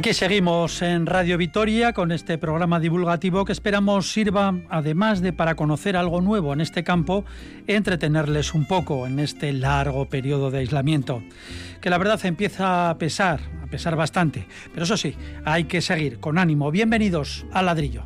Aquí seguimos en Radio Vitoria con este programa divulgativo que esperamos sirva, además de para conocer algo nuevo en este campo, entretenerles un poco en este largo periodo de aislamiento, que la verdad empieza a pesar, a pesar bastante. Pero eso sí, hay que seguir con ánimo. Bienvenidos al ladrillo.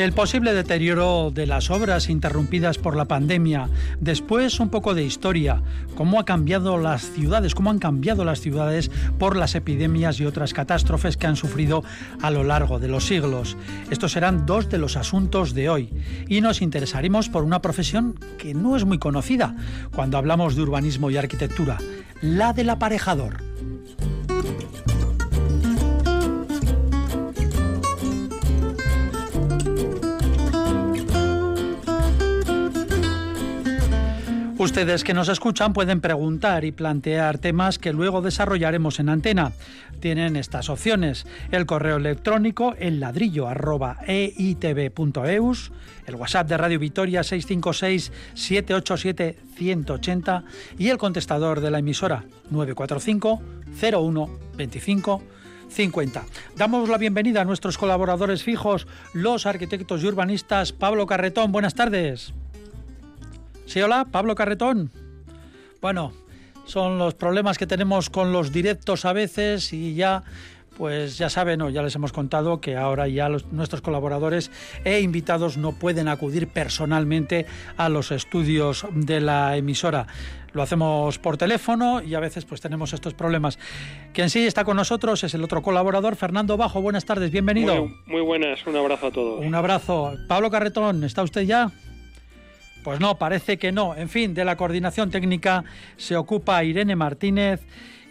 El posible deterioro de las obras interrumpidas por la pandemia, después un poco de historia, cómo ha cambiado las ciudades, cómo han cambiado las ciudades por las epidemias y otras catástrofes que han sufrido a lo largo de los siglos. Estos serán dos de los asuntos de hoy y nos interesaremos por una profesión que no es muy conocida cuando hablamos de urbanismo y arquitectura, la del aparejador. Ustedes que nos escuchan pueden preguntar y plantear temas que luego desarrollaremos en antena. Tienen estas opciones: el correo electrónico el ladrillo eitv.eus, el WhatsApp de Radio Vitoria 656 787 180 y el contestador de la emisora 945 01 25 50. Damos la bienvenida a nuestros colaboradores fijos, los arquitectos y urbanistas. Pablo Carretón, buenas tardes. Sí, hola, Pablo Carretón. Bueno, son los problemas que tenemos con los directos a veces y ya pues ya saben, ya les hemos contado que ahora ya nuestros colaboradores e invitados no pueden acudir personalmente a los estudios de la emisora. Lo hacemos por teléfono y a veces pues tenemos estos problemas. Quien sí está con nosotros es el otro colaborador, Fernando Bajo. Buenas tardes, bienvenido. Muy, muy buenas, un abrazo a todos. Un abrazo. Pablo Carretón, ¿está usted ya? Pues no, parece que no. En fin, de la coordinación técnica se ocupa Irene Martínez,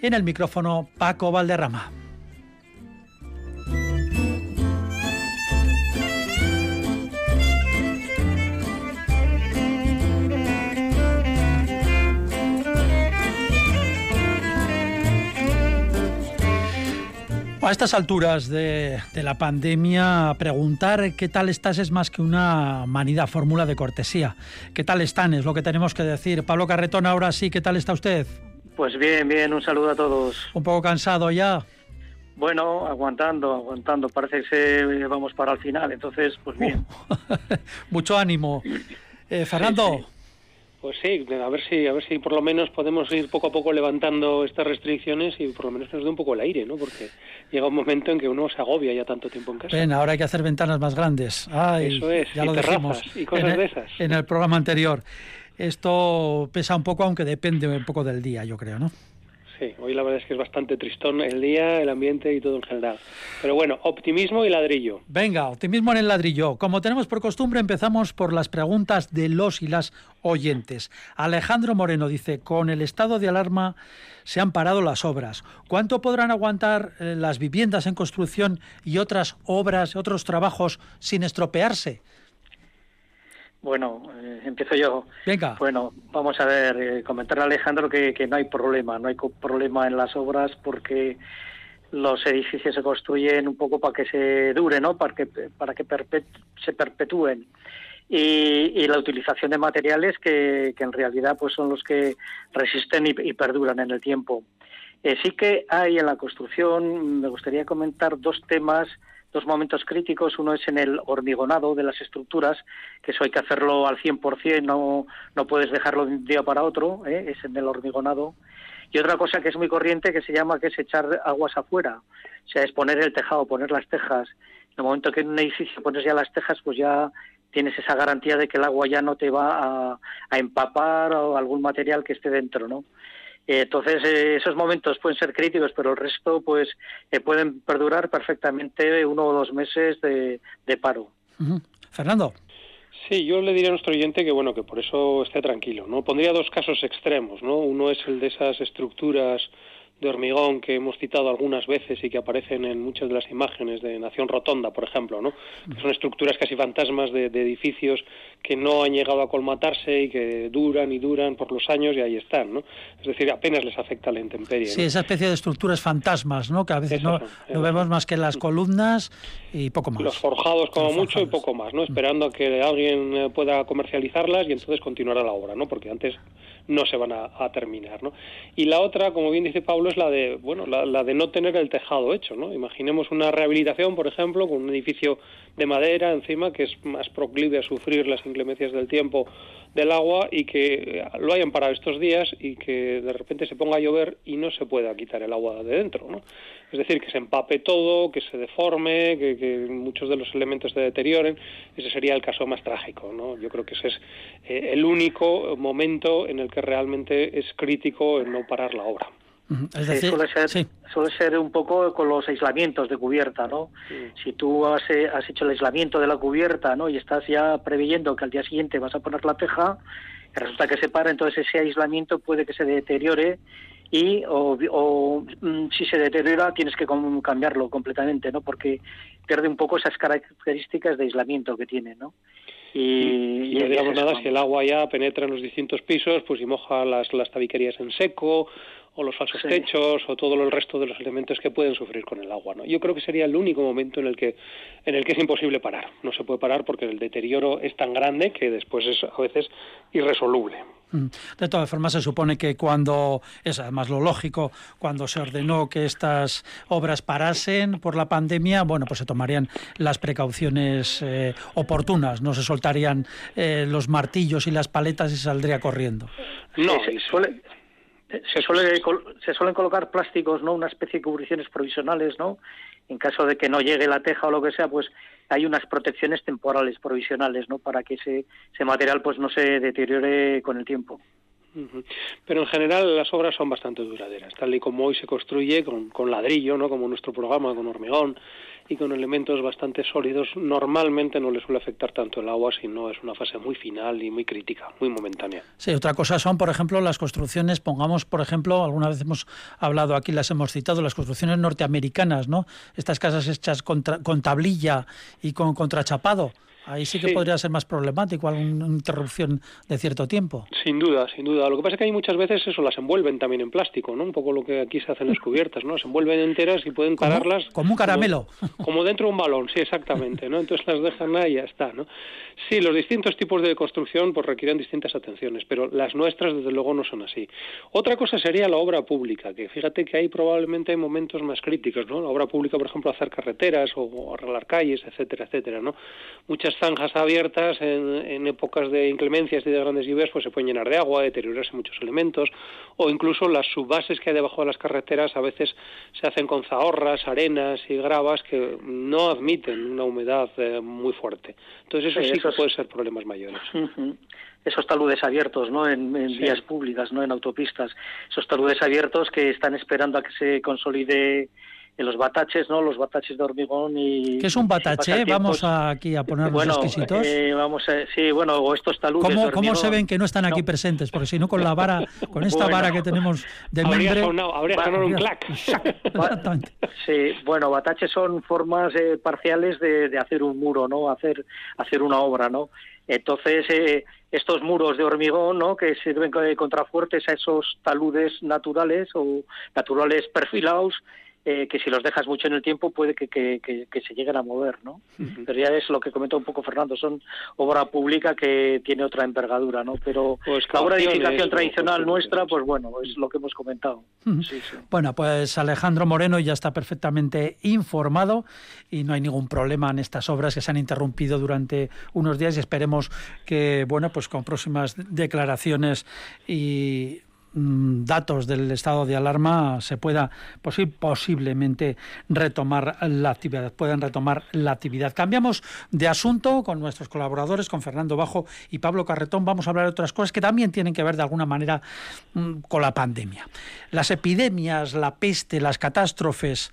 en el micrófono Paco Valderrama. A estas alturas de, la pandemia, preguntar qué tal estás es más que una manida fórmula de cortesía. ¿Qué tal están? Es lo que tenemos que decir. Pablo Carretón, ahora sí, ¿qué tal está usted? Pues bien, bien, un saludo a todos. ¿Un poco cansado ya? Bueno, aguantando, aguantando. Parece que vamos para el final, entonces, pues bien. Mucho ánimo. Eh, Fernando. Pues sí, a ver si a ver si por lo menos podemos ir poco a poco levantando estas restricciones y por lo menos nos dé un poco el aire, ¿no? Porque llega un momento en que uno se agobia ya tanto tiempo en casa. Ven, ahora hay que hacer ventanas más grandes. Eso es, ya lo dijimos y cosas de esas. En el programa anterior. Esto pesa un poco, aunque depende un poco del día, yo creo, ¿no? Sí, hoy la verdad es que es bastante tristón el día, el ambiente y todo en general. Pero bueno, optimismo y ladrillo. Venga, optimismo en el ladrillo. Como tenemos por costumbre, empezamos por las preguntas de los y las oyentes. Alejandro Moreno dice, con el estado de alarma se han parado las obras. ¿Cuánto podrán aguantar eh, las viviendas en construcción y otras obras, otros trabajos sin estropearse? Bueno, eh, empiezo yo. Venga. Bueno, vamos a ver, eh, comentarle a Alejandro que, que no hay problema, no hay problema en las obras porque los edificios se construyen un poco para que se dure, ¿no? Para que, para que se perpetúen. Y, y, la utilización de materiales que, que, en realidad pues son los que resisten y, y perduran en el tiempo. Eh, sí que hay en la construcción, me gustaría comentar dos temas dos momentos críticos. Uno es en el hormigonado de las estructuras, que eso hay que hacerlo al 100%, no, no puedes dejarlo de un día para otro, ¿eh? es en el hormigonado. Y otra cosa que es muy corriente que se llama que es echar aguas afuera, o sea, es poner el tejado, poner las tejas. En el momento que en un edificio pones ya las tejas, pues ya tienes esa garantía de que el agua ya no te va a, a empapar o algún material que esté dentro, ¿no? Entonces, eh, esos momentos pueden ser críticos, pero el resto pues eh, pueden perdurar perfectamente uno o dos meses de, paro. Fernando. Sí, yo le diría a nuestro oyente que bueno que por eso esté tranquilo. No pondría dos casos extremos, ¿no? Uno es el de esas estructuras de hormigón que hemos citado algunas veces y que aparecen en muchas de las imágenes de Nación Rotonda, por ejemplo, ¿no? son estructuras casi fantasmas de, edificios que no han llegado a colmatarse y que duran y duran por los años y ahí están, ¿no? Es decir, apenas les afecta la intemperie. Sí, esa especie de estructuras fantasmas, ¿no? Que a veces no, vemos más que las columnas y poco más. Los forjados como mucho y poco más, ¿no? Esperando a que alguien eh, pueda comercializarlas y entonces continuará la obra, ¿no? Porque antes no se van a, terminar, ¿no? Y la otra, como bien dice Pablo, es la de, bueno, la, de no tener el tejado hecho, ¿no? Imaginemos una rehabilitación, por ejemplo, con un edificio de madera encima que es más proclive a sufrir las inclemencias del tiempo del agua y que lo hayan parado estos días y que de repente se ponga a llover y no se pueda quitar el agua de dentro, ¿no? Es decir, que se empape todo, que se deforme, que, muchos de los elementos se deterioren. Ese sería el caso más trágico, ¿no? Yo creo que ese es eh, el único momento en el que realmente es crítico el no parar la obra. Suele, ser, un poco con los aislamientos de cubierta, ¿no? Si tú has, eh, has, hecho el aislamiento de la cubierta, ¿no? Y estás ya preveyendo que al día siguiente vas a poner la teja, resulta que se para, entonces ese aislamiento puede que se deteriore y o, mm, si se deteriora tienes que cambiarlo completamente, ¿no? Porque pierde un poco esas características de aislamiento que tiene, ¿no? Y, no digamos nada, si el agua ya penetra en los distintos pisos, pues y moja las, las tabiquerías en seco o los falsos techos o todo el resto de los elementos que pueden sufrir con el agua. ¿no? Yo creo que sería el único momento en el que en el que es imposible parar. No se puede parar porque el deterioro es tan grande que después es a veces irresoluble. Mm. De todas formas, se supone que cuando, es además lo lógico, cuando se ordenó que estas obras parasen por la pandemia, bueno, pues se tomarían las precauciones eh, oportunas, no se soltarían eh, los martillos y las paletas y saldría corriendo. No, suele, se, suele, se suelen colocar plásticos, ¿no? Una especie de cubriciones provisionales, ¿no? En caso de que no llegue la teja o lo que sea, pues hay unas protecciones temporales provisionales, ¿no? Para que ese, ese material pues no se deteriore con el tiempo. Pero en general las obras son bastante duraderas, tal y como hoy se construye con, con ladrillo, ¿no? Como nuestro programa, con hormigón, y con elementos bastante sólidos, normalmente no le suele afectar tanto el agua, sino es una fase muy final y muy crítica, muy momentánea. Sí, otra cosa son, por ejemplo, las construcciones, pongamos, por ejemplo, alguna vez hemos hablado aquí, las hemos citado, las construcciones norteamericanas, ¿no? Estas casas hechas con, con tablilla y con contrachapado. Ahí sí que podría ser más problemático alguna interrupción de cierto tiempo. Sin duda, sin duda. Lo que pasa es que hay muchas veces eso las envuelven también en plástico, ¿no? Un poco lo que aquí se hacen las cubiertas, ¿no? Se envuelven enteras y pueden pararlas como un caramelo. Como, dentro de un balón, sí, exactamente, ¿no? Entonces las dejan ahí y ya está, ¿no? Sí, los distintos tipos de construcción pues requieren distintas atenciones, pero las nuestras desde luego no son así. Otra cosa sería la obra pública, que fíjate que hay probablemente momentos más críticos, ¿no? La obra pública, por ejemplo, hacer carreteras o arreglar calles, etcétera, etcétera, ¿no? Muchas zanjas abiertas en, épocas de inclemencias y de grandes lluvias pues se pueden llenar de agua, deteriorarse muchos elementos o incluso las subbases que hay debajo de las carreteras a veces se hacen con zahorras, arenas y gravas que no admiten una humedad eh, muy fuerte. Entonces eso sí, que puede ser problemas mayores. esos taludes abiertos no en, vías públicas no en autopistas. Esos taludes abiertos que están esperando a que se consolide en los bataches, ¿no? Los bataches de hormigón y... ¿Qué es un batache? Vamos aquí a ponernos bueno, exquisitos. Eh, vamos sí, bueno, o estos taludes ¿Cómo, ¿Cómo se ven que no están aquí presentes? Porque si no, con la vara, con esta vara que tenemos de habría Sonado, habría sonado un clac. Exactamente. Sí, bueno, bataches son formas eh, parciales de, de, hacer un muro, ¿no? Hacer, hacer una obra, ¿no? Entonces, eh, estos muros de hormigón, ¿no? Que sirven de contrafuertes a esos taludes naturales o naturales perfilados, eh, que si los dejas mucho en el tiempo puede que, se lleguen a mover, ¿no? Pero ya es lo que comentó un poco Fernando, son obra pública que tiene otra envergadura, ¿no? Pero pues la obra de edificación tradicional nuestra, pues bueno, es lo que hemos comentado. Bueno, pues Alejandro Moreno ya está perfectamente informado y no hay ningún problema en estas obras que se han interrumpido durante unos días y esperemos que, bueno, pues con próximas declaraciones y datos del estado de alarma se pueda posiblemente retomar la actividad, puedan retomar la actividad. Cambiamos de asunto con nuestros colaboradores, con Fernando Bajo y Pablo Carretón. Vamos a hablar de otras cosas que también tienen que ver de alguna manera mm, con la pandemia. Las epidemias, la peste, las catástrofes,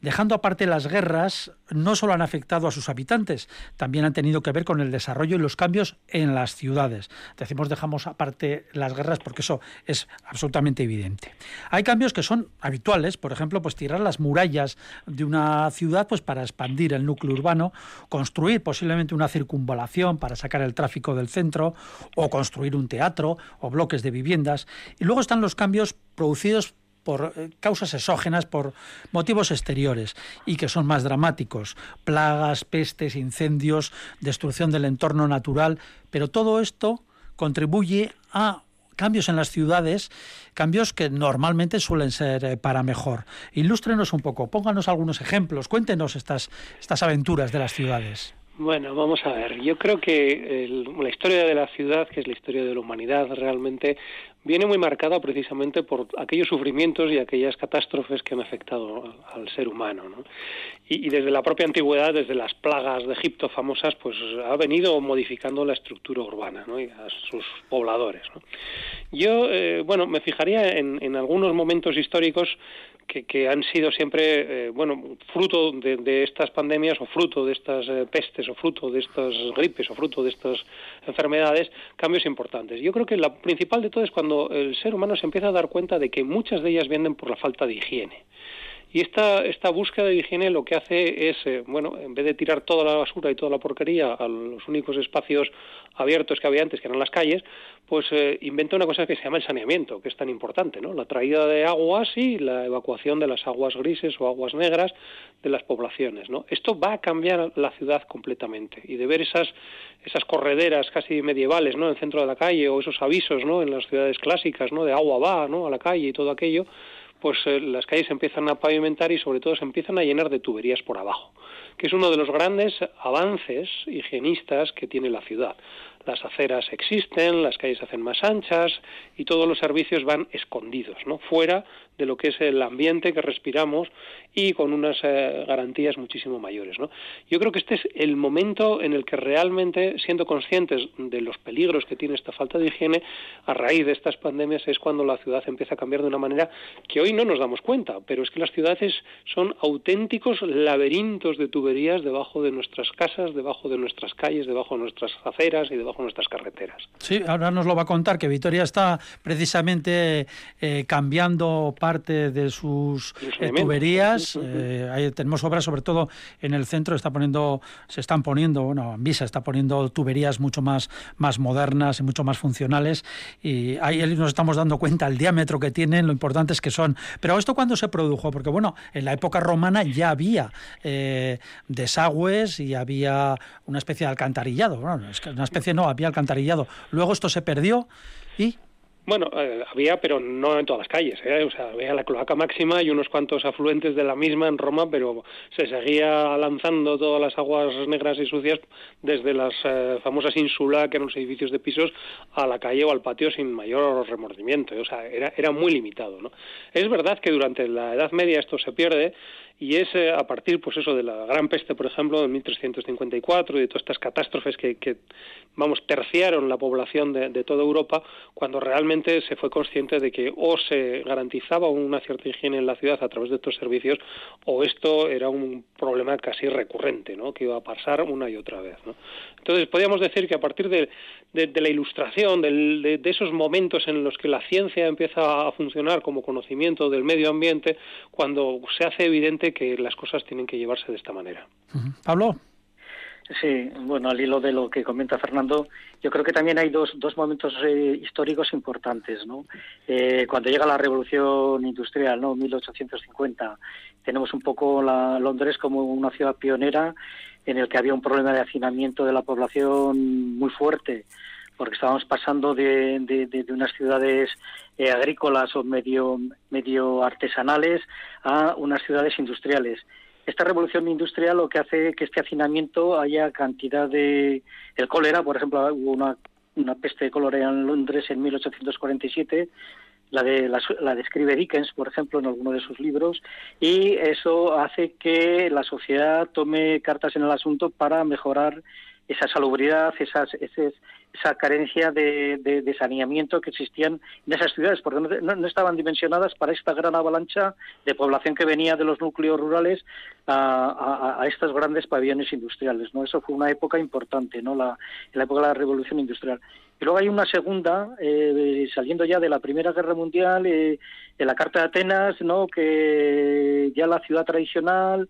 dejando aparte las guerras, no solo han afectado a sus habitantes, también han tenido que ver con el desarrollo y los cambios en las ciudades. Decimos dejamos aparte las guerras porque eso es absolutamente evidente. Hay cambios que son habituales, por ejemplo, pues tirar las murallas de una ciudad pues para expandir el núcleo urbano, construir posiblemente una circunvalación para sacar el tráfico del centro o construir un teatro o bloques de viviendas. Y luego están los cambios producidos por eh, causas exógenas, por motivos exteriores y que son más dramáticos, plagas, pestes, incendios, destrucción del entorno natural, pero todo esto contribuye a cambios en las ciudades, cambios que normalmente suelen ser eh, para mejor. Ilústrenos un poco, pónganos algunos ejemplos, cuéntenos estas, estas aventuras de las ciudades. Bueno, vamos a ver. Yo creo que la historia de la ciudad, que es la historia de la humanidad, realmente viene muy marcada precisamente por aquellos sufrimientos y aquellas catástrofes que han afectado al ser humano. ¿no? Y, desde la propia antigüedad, desde las plagas de Egipto famosas, pues ha venido modificando la estructura urbana ¿no? y a sus pobladores. Yo, eh, bueno, me fijaría en algunos momentos históricos que, han sido siempre, eh, bueno, fruto de, estas pandemias o fruto de estas eh, pestes o fruto de estas gripes o fruto de estas enfermedades, cambios importantes. Yo creo que la principal de todo es cuando el ser humano se empieza a dar cuenta de que muchas de ellas vienen por la falta de higiene. Y esta, esta búsqueda de higiene lo que hace es, eh, bueno, en vez de tirar toda la basura y toda la porquería a los únicos espacios abiertos que había antes, que eran las calles, pues eh, inventa una cosa que se llama el saneamiento, que es tan importante, ¿no? La traída de aguas y la evacuación de las aguas grises o aguas negras de las poblaciones, ¿no? Esto va a cambiar la ciudad completamente y de ver esas esas correderas casi medievales, ¿no? En el centro de la calle o esos avisos, ¿no? En las ciudades clásicas, ¿no? De agua va, ¿no? A la calle y todo aquello, pues eh, las calles se empiezan a pavimentar y sobre todo se empiezan a llenar de tuberías por abajo, que es uno de los grandes avances higienistas que tiene la ciudad. Las aceras existen, las calles se hacen más anchas y todos los servicios van escondidos, ¿no? Fuera de lo que es el ambiente que respiramos y con unas eh, garantías muchísimo mayores. ¿no? Yo creo que este es el momento en el que realmente, siendo conscientes de los peligros que tiene esta falta de higiene, a raíz de estas pandemias es cuando la ciudad empieza a cambiar de una manera que hoy no nos damos cuenta, pero es que las ciudades son auténticos laberintos de tuberías debajo de nuestras casas, debajo de nuestras calles, debajo de nuestras aceras y debajo de nuestras carreteras. Sí, ahora nos lo va a contar que Vitoria está precisamente eh, cambiando parte de sus eh, tuberías. Eh, tenemos obras, sobre todo en el centro, está poniendo, se están poniendo, bueno, Visa está poniendo tuberías mucho más, más modernas y mucho más funcionales. Y ahí nos estamos dando cuenta el diámetro que tienen, lo importante es que son. Pero esto cuando se produjo, porque bueno, en la época romana ya había eh, desagües y había una especie de alcantarillado. Bueno, es que una especie no, había alcantarillado. Luego esto se perdió y bueno, eh, había, pero no en todas las calles. ¿eh? O sea, había la cloaca máxima y unos cuantos afluentes de la misma en Roma, pero se seguía lanzando todas las aguas negras y sucias desde las eh, famosas insula, que eran los edificios de pisos, a la calle o al patio sin mayor remordimiento. O sea, era, era muy limitado. ¿no? Es verdad que durante la Edad Media esto se pierde y es a partir, pues eso, de la Gran Peste, por ejemplo, de 1354 y de todas estas catástrofes que, que vamos, terciaron la población de, de, toda Europa, cuando realmente se fue consciente de que o se garantizaba una cierta higiene en la ciudad a través de estos servicios, o esto era un problema casi recurrente, ¿no?, que iba a pasar una y otra vez, ¿no? Entonces, podríamos decir que a partir de, de, la ilustración, de, de, esos momentos en los que la ciencia empieza a funcionar como conocimiento del medio ambiente, cuando se hace evidente que las cosas tienen que llevarse de esta manera. Pablo. Sí, bueno, al hilo de lo que comenta Fernando, yo creo que también hay dos, dos momentos eh, históricos importantes, ¿no? Eh, cuando llega la revolución industrial, ¿no? 1850, tenemos un poco la, Londres como una ciudad pionera en el que había un problema de hacinamiento de la población muy fuerte, porque estábamos pasando de, de, unas ciudades eh, agrícolas o medio, medio artesanales a unas ciudades industriales. Esta revolución industrial lo que hace que este hacinamiento haya cantidad de... El cólera, por ejemplo, hubo una, una peste de cólera en Londres en 1847, la, de, la, describe Dickens, por ejemplo, en alguno de sus libros, y eso hace que la sociedad tome cartas en el asunto para mejorar esa salubridad, esas, esa carencia de, saneamiento que existían en esas ciudades, porque no, estaban dimensionadas para esta gran avalancha de población que venía de los núcleos rurales a, estos grandes pabellones industriales. ¿no? Eso fue una época importante, ¿no? la, la época de la revolución industrial. Y luego hay una segunda, eh, saliendo ya de la Primera Guerra Mundial, eh, en la Carta de Atenas, ¿no? que ya la ciudad tradicional,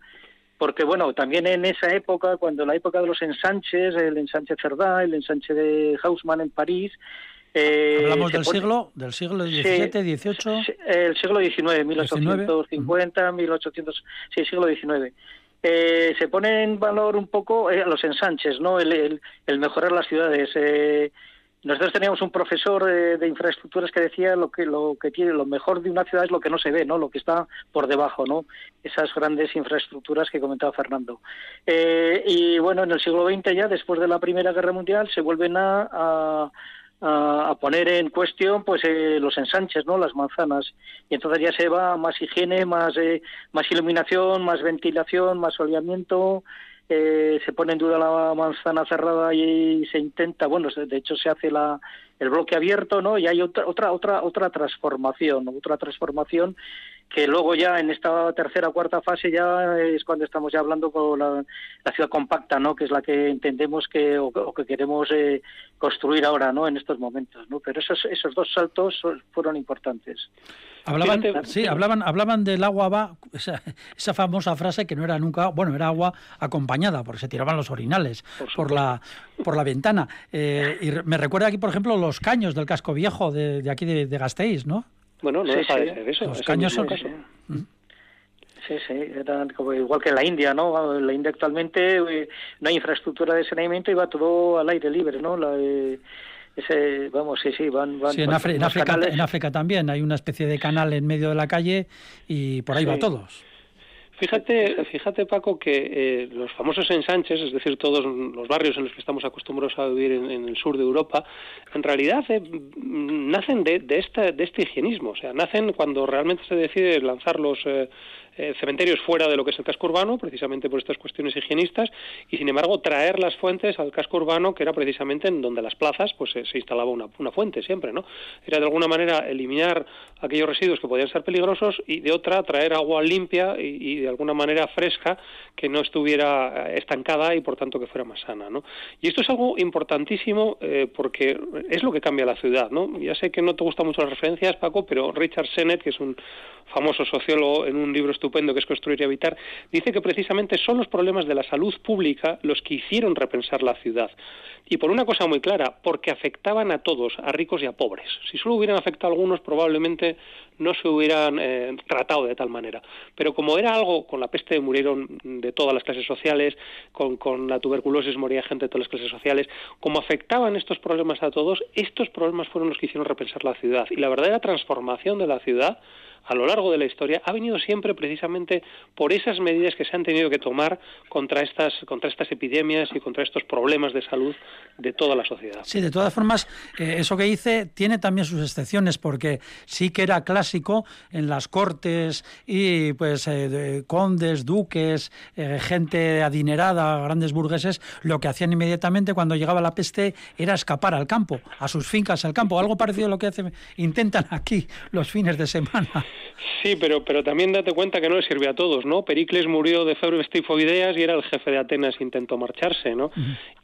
porque bueno, también en esa época, cuando la época de los ensanches, el ensanche Cerdá, el ensanche de Haussmann en París, eh, Hablamos del siglo, del siglo XVII, XVIII. el siglo XIX, 1850, 1800, sí, siglo XIX. Eh, se pone en valor un poco eh, los ensanches, ¿no? El, el, mejorar las ciudades. Eh, nosotros teníamos un profesor eh, de infraestructuras que decía lo que lo que tiene lo mejor de una ciudad es lo que no se ve, ¿no? Lo que está por debajo, ¿no? Esas grandes infraestructuras que comentaba Fernando. Eh, y bueno, en el siglo XX ya, después de la Primera Guerra Mundial, se vuelven a, a, poner en cuestión pues eh, los ensanches, ¿no? Las manzanas. Y entonces ya se va más higiene, más más iluminación, más ventilación, más soleamiento eh, se pone en duda la manzana cerrada y se intenta, bueno, de hecho se hace la, el bloque abierto, ¿no? Y hay otra otra otra otra transformación, otra transformación que luego ya en esta tercera o cuarta fase ya es cuando estamos ya hablando con la, ciudad compacta, ¿no? Que es la que entendemos que o, que queremos eh, construir ahora, ¿no? En estos momentos, ¿no? Pero esos esos dos saltos fueron importantes. Hablaban, sí, hablaban, hablaban del agua va, esa, esa, famosa frase que no era nunca, bueno, era agua acompañada, porque se tiraban los orinales por, la por la ventana. Eh, y me recuerda aquí, por ejemplo, los caños del casco viejo de, de aquí de, de, Gasteiz, ¿no? Bueno, no deja de ser eso. Los caños son... Mm. Sí, sí, como, igual que en la India, ¿no? En la India actualmente eh, no hay infraestructura de saneamiento y va todo al aire libre, ¿no? La, eh, ese, vamos, sí, sí, van... van en, África, en África también hay una especie de canal en medio de la calle y por ahí va todos. Fíjate, fíjate Paco, que eh, los famosos ensanches, es decir, todos los barrios en los que estamos acostumbrados a vivir en, el sur de Europa, en realidad eh, nacen de, de, de este higienismo. O sea, nacen cuando realmente se decide lanzar los, eh, eh, cementerios fuera de lo que es el casco urbano, precisamente por estas cuestiones higienistas, y sin embargo traer las fuentes al casco urbano, que era precisamente en donde las plazas pues se, instalaba una, una, fuente siempre, ¿no? Era de alguna manera eliminar aquellos residuos que podían ser peligrosos y de otra traer agua limpia y, de alguna manera fresca que no estuviera eh, estancada y por tanto que fuera más sana, ¿no? Y esto es algo importantísimo eh, porque es lo que cambia la ciudad, ¿no? Ya sé que no te gustan mucho las referencias, Paco, pero Richard Sennett, que es un famoso sociólogo en un libro estupendo que es Construir y Habitar, dice que precisamente son los problemas de la salud pública los que hicieron repensar la ciudad. Y por una cosa muy clara, porque afectaban a todos, a ricos y a pobres. Si solo hubieran afectado a algunos, probablemente no se hubieran eh, tratado de tal manera. Pero como era algo, con la peste murieron de todas las clases sociales, con, con la tuberculosis moría gente de todas las clases sociales, como afectaban estos problemas a todos, estos problemas fueron los que hicieron repensar la ciudad. Y la verdadera transformación de la ciudad a lo largo de la historia ha venido siempre precisamente por esas medidas que se han tenido que tomar contra estas, contra estas epidemias y contra estos problemas de salud de toda la sociedad. Sí, de todas formas, eh, eso que dice tiene también sus excepciones, porque sí que era clásico en las cortes y pues eh, condes, duques, eh, gente adinerada, grandes burgueses, lo que hacían inmediatamente cuando llegaba la peste era escapar al campo, a sus fincas al campo, algo parecido a lo que hacen, intentan aquí los fines de semana. Sí, pero, pero también date cuenta que no le sirve a todos, ¿no? Pericles murió de febres tifoideas y era el jefe de Atenas e intentó marcharse, ¿no?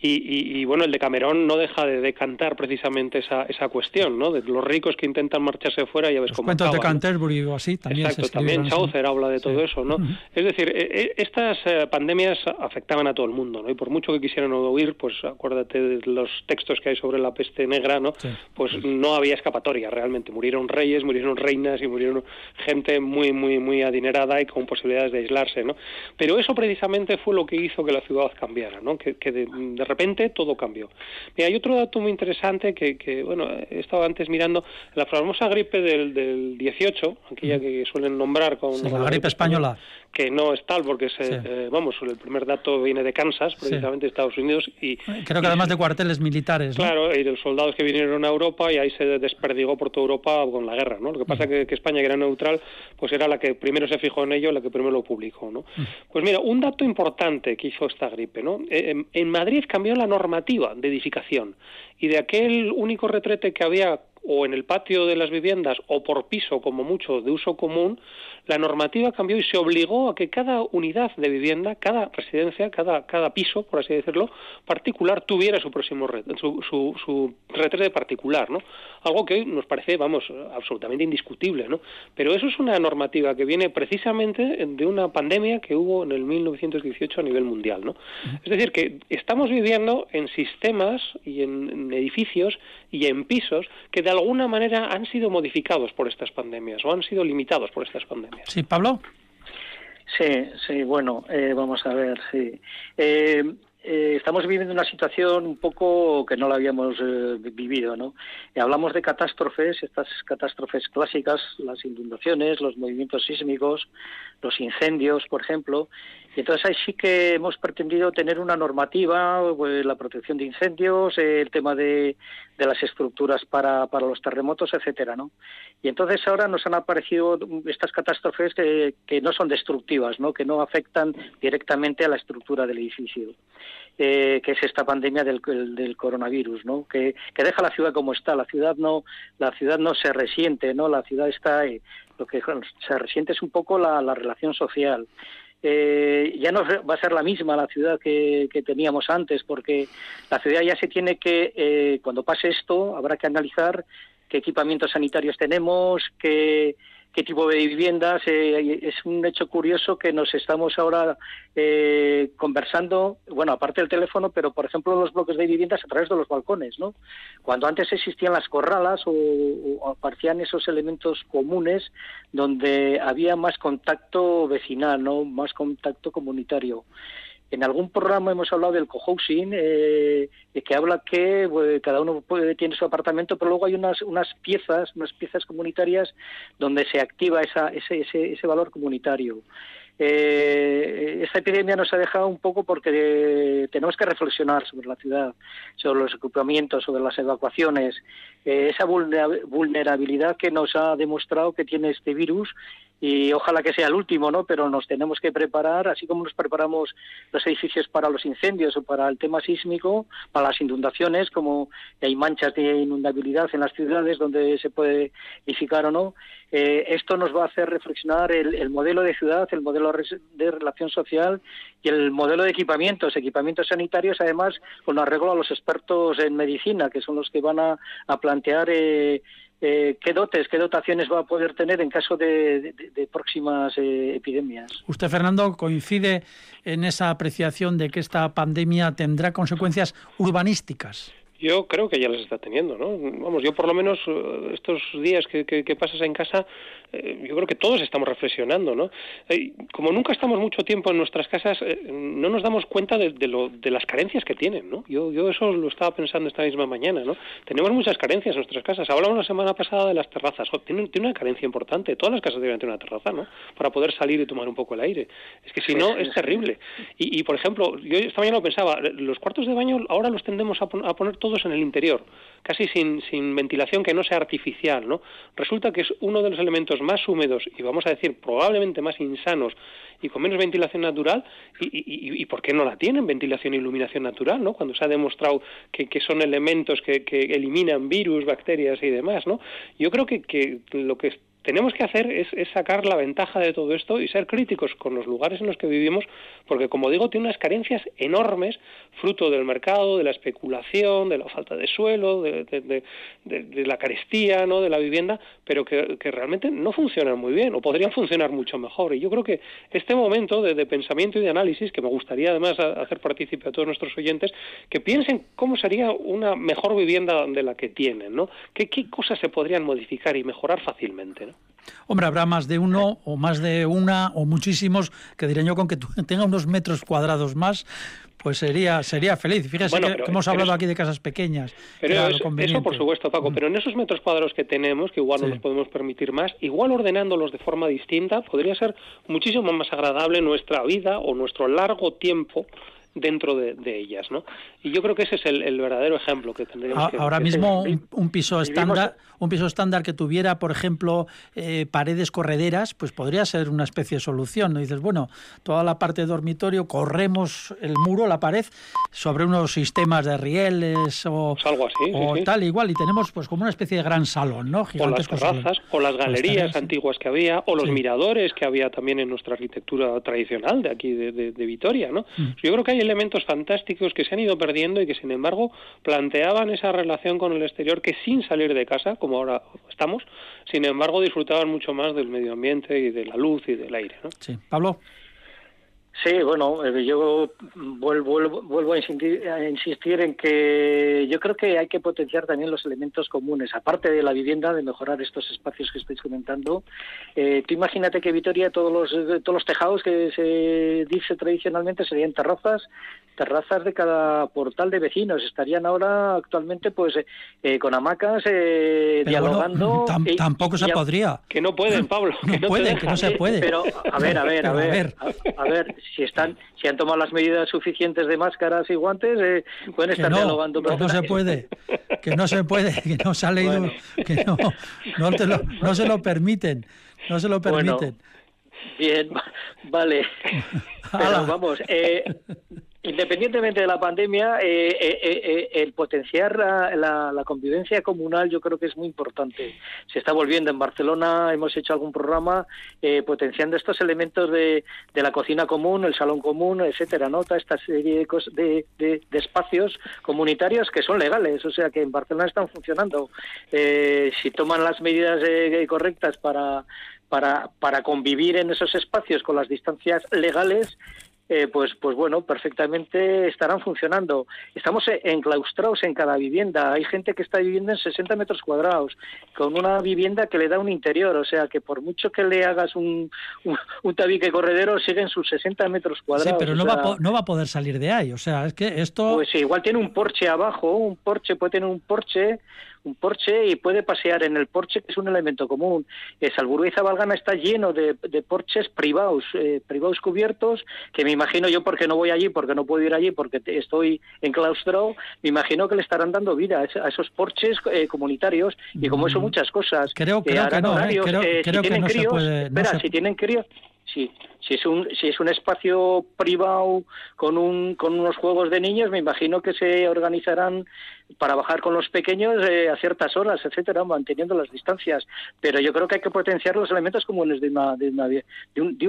y, y, bueno, el de Camerón no deja de decantar precisamente esa, esa cuestión, ¿no? De los ricos que intentan marcharse fuera, ya ves los cómo cuentos de Canterbury o así también Exacto, también Chaucer habla de todo eso, ¿no? Es decir, e, e, estas eh, pandemias afectaban a todo el mundo, ¿no? Y por mucho que quisieran huir, pues acuérdate de los textos que hay sobre la peste negra, ¿no? Pues no había escapatoria realmente. Murieron reyes, murieron reinas y murieron gente muy, muy, muy adinerada y con posibilidades de aislarse, ¿no? Pero eso precisamente fue lo que hizo que la ciudad cambiara, ¿no? Que, de, repente todo cambió. Mira, hay otro dato muy interesante que, que, bueno, he estado antes mirando, la famosa gripe del, del 18, aquella que suelen nombrar con... la, gripe española que no es tal, porque se, eh, vamos, el primer dato viene de Kansas, precisamente de Estados Unidos. y Creo que además de cuarteles militares. Claro, y de los soldados que vinieron a Europa y ahí se desperdigó por toda Europa con la guerra. ¿no? Lo que pasa es que, España, que era neutral, pues era la que primero se fijó en ello, la que primero lo publicó. ¿no? Pues mira, un dato importante que hizo esta gripe. ¿no? Eh, en Madrid cambió la normativa de edificación y de aquel único retrete que había o en el patio de las viviendas o por piso como mucho de uso común, la normativa cambió y se obligó a que cada unidad de vivienda, cada residencia, cada, cada piso, por así decirlo, particular tuviera su próximo su, su, su retrete particular, ¿no? Algo que nos parece, vamos, absolutamente indiscutible, ¿no? Pero eso es una normativa que viene precisamente de una pandemia que hubo en el 1918 a nivel mundial, ¿no? Es decir, que estamos viviendo en sistemas y en edificios y en pisos que de alguna manera han sido modificados por estas pandemias o han sido limitados por estas pandemias. Sí, Pablo. Sí, sí, bueno, eh, vamos a ver, sí. Eh, eh, estamos viviendo una situación un poco que no la habíamos vivido, ¿no? hablamos de catástrofes, estas catástrofes clásicas, las inundaciones, los movimientos sísmicos, los incendios, por ejemplo, y entonces ahí sí que hemos pretendido tener una normativa, pues, la protección de incendios, el tema de, de las estructuras para, para, los terremotos, etcétera, ¿no? Y entonces ahora nos han aparecido estas catástrofes que, que no son destructivas, ¿no? Que no afectan directamente a la estructura del edificio. Eh, que es esta pandemia del, del coronavirus, ¿no? Que, que, deja la ciudad como está. La ciudad no, la ciudad no se resiente, ¿no? La ciudad está, eh, lo que se resiente es un poco la, la relación social. Eh, ya no va a ser la misma la ciudad que, teníamos antes, porque la ciudad ya se tiene que, eh, cuando pase esto, habrá que analizar qué equipamientos sanitarios tenemos, qué, qué tipo de viviendas. Eh, es un hecho curioso que nos estamos ahora eh, conversando, bueno, aparte del teléfono, pero por ejemplo los bloques de viviendas a través de los balcones, ¿no? Cuando antes existían las corralas o, o aparecían esos elementos comunes donde había más contacto vecinal, ¿no? Más contacto comunitario. En algún programa hemos hablado del cohousing, eh, que habla que cada uno puede, tiene su apartamento, pero luego hay unas, unas piezas, unas piezas comunitarias donde se activa esa, ese, ese, ese valor comunitario. Eh, esta epidemia nos ha dejado un poco porque tenemos que reflexionar sobre la ciudad, sobre los equipamientos, sobre las evacuaciones, eh, esa vulnerabilidad que nos ha demostrado que tiene este virus y ojalá que sea el último, ¿no? Pero nos tenemos que preparar, así como nos preparamos los edificios para los incendios o para el tema sísmico, para las inundaciones, como hay manchas de inundabilidad en las ciudades donde se puede edificar o no. Eh, esto nos va a hacer reflexionar el, modelo de ciudad, el modelo de relación social y el modelo de equipamientos, equipamientos sanitarios, además con arreglo a los expertos en medicina, que son los que van a, plantear eh, eh, qué dotes, qué dotaciones va a poder tener en caso de, próximas eh, epidemias. Usted, Fernando, coincide en esa apreciación de que esta pandemia tendrá consecuencias urbanísticas. Yo creo que ya las está teniendo, ¿no? Vamos, yo por lo menos eh, estos días que, que pasas en casa yo creo que todos estamos reflexionando, ¿no? Eh, como nunca estamos mucho tiempo en nuestras casas, eh, no nos damos cuenta de, lo, de las carencias que tienen, ¿no? Yo, yo eso lo estaba pensando esta misma mañana, ¿no? Tenemos muchas carencias en nuestras casas. Hablamos la semana pasada de las terrazas. tiene, tiene una carencia importante. Todas las casas deben tener una terraza, ¿no? Para poder salir y tomar un poco el aire. Es que si no, es terrible. Y, y, por ejemplo, yo esta mañana lo pensaba, los cuartos de baño ahora los tendemos a, a poner todos en el interior, casi sin, sin ventilación que no sea artificial, ¿no? Resulta que es uno de los elementos más húmedos y vamos a decir probablemente más insanos y con menos ventilación natural y, y, por qué no la tienen ventilación e iluminación natural no cuando se ha demostrado que, que son elementos que, que, eliminan virus bacterias y demás no yo creo que, que lo que tenemos que hacer es, sacar la ventaja de todo esto y ser críticos con los lugares en los que vivimos, porque como digo, tiene unas carencias enormes, fruto del mercado, de la especulación, de la falta de suelo, de, la carestía, ¿no? de la vivienda, pero que, realmente no funcionan muy bien o podrían funcionar mucho mejor. Y yo creo que este momento de, pensamiento y de análisis, que me gustaría además hacer partícipe a todos nuestros oyentes, que piensen cómo sería una mejor vivienda de la que tienen, ¿no? ¿Qué, qué cosas se podrían modificar y mejorar fácilmente? ¿no? Hombre, habrá más de uno o más de una o muchísimos que diré yo con que tenga unos metros cuadrados más, pues sería sería feliz. Fíjese que, hemos hablado aquí de casas pequeñas. Pero eso, por supuesto, Paco, mm. pero en esos metros cuadrados que tenemos, que igual no nos podemos permitir más, igual ordenándolos de forma distinta, podría ser muchísimo más agradable nuestra vida o nuestro largo tiempo dentro de, ellas, ¿no? Y yo creo que ese es el, verdadero ejemplo que tendríamos que Ahora mismo un, piso estándar, un piso estándar que tuviera, por ejemplo, eh, paredes correderas, pues podría ser una especie de solución. ¿no? dices, bueno, toda la parte de dormitorio corremos el muro, la pared, sobre unos sistemas de rieles o, pues algo así, o tal igual y tenemos pues como una especie de gran salón, ¿no? o las terrazas, o las galerías antiguas que había, o los miradores que había también en nuestra arquitectura tradicional de aquí de, de, Vitoria, ¿no? Mm. Yo creo que hay elementos fantásticos que se han ido perdiendo y que sin embargo planteaban esa relación con el exterior que sin salir de casa, como ahora estamos, sin embargo disfrutaban mucho más del medio ambiente y de la luz y del aire. ¿no? Sí, Pablo. Sí, bueno, eh, yo vuelvo, vuelvo a, insistir, en que yo creo que hay que potenciar también los elementos comunes, aparte de la vivienda, de mejorar estos espacios que estáis comentando. Eh, tú imagínate que Vitoria todos los todos los tejados que se dice tradicionalmente serían terrazas, terrazas de cada portal de vecinos. Estarían ahora actualmente pues eh, con hamacas dialogando. tampoco se podría. Que no pueden, Pablo. Que no, pueden, que no se puede. Pero a ver, a ver, a ver, a ver si están si han tomado las medidas suficientes de máscaras y guantes eh, pueden estar no, dialogando que no se puede que no se puede que no se ha leído que no no, lo, no, se lo permiten no se lo permiten bien vale Pero vamos eh, Independientemente de la pandemia, eh, eh, eh, el potenciar la, convivencia comunal yo creo que es muy importante. Se está volviendo en Barcelona, hemos hecho algún programa potenciando estos elementos de, la cocina común, el salón común, etcétera, ¿no? esta serie de, de, espacios comunitarios que son legales, o sea que en Barcelona están funcionando. si toman las medidas correctas para, para, para convivir en esos espacios con las distancias legales, eh, pues, pues bueno, perfectamente estarán funcionando. Estamos enclaustrados en cada vivienda. Hay gente que está viviendo en 60 metros cuadrados, con una vivienda que le da un interior. O sea, que por mucho que le hagas un, un, tabique corredero, siguen sus 60 metros cuadrados. Sí, pero no, va no va a poder salir de ahí. O sea, es que esto... Pues igual tiene un porche abajo, un porche, puede tener un porche un porche y puede pasear en el porche, que es un elemento común. Eh, Salburú y Zabalgana está lleno de, porches privados, eh, privados cubiertos, que me imagino yo, porque no voy allí, porque no puedo ir allí, porque estoy enclaustrado, me imagino que le estarán dando vida a esos porches eh, comunitarios y como eso mm. muchas cosas. Creo, creo que no, creo, que no se puede. espera, si tienen críos, sí, si es un si es un espacio privado con un con unos juegos de niños me imagino que se organizarán para bajar con los pequeños eh, a ciertas horas etcétera manteniendo las distancias pero yo creo que hay que potenciar los elementos comunes de una de una de, un, de,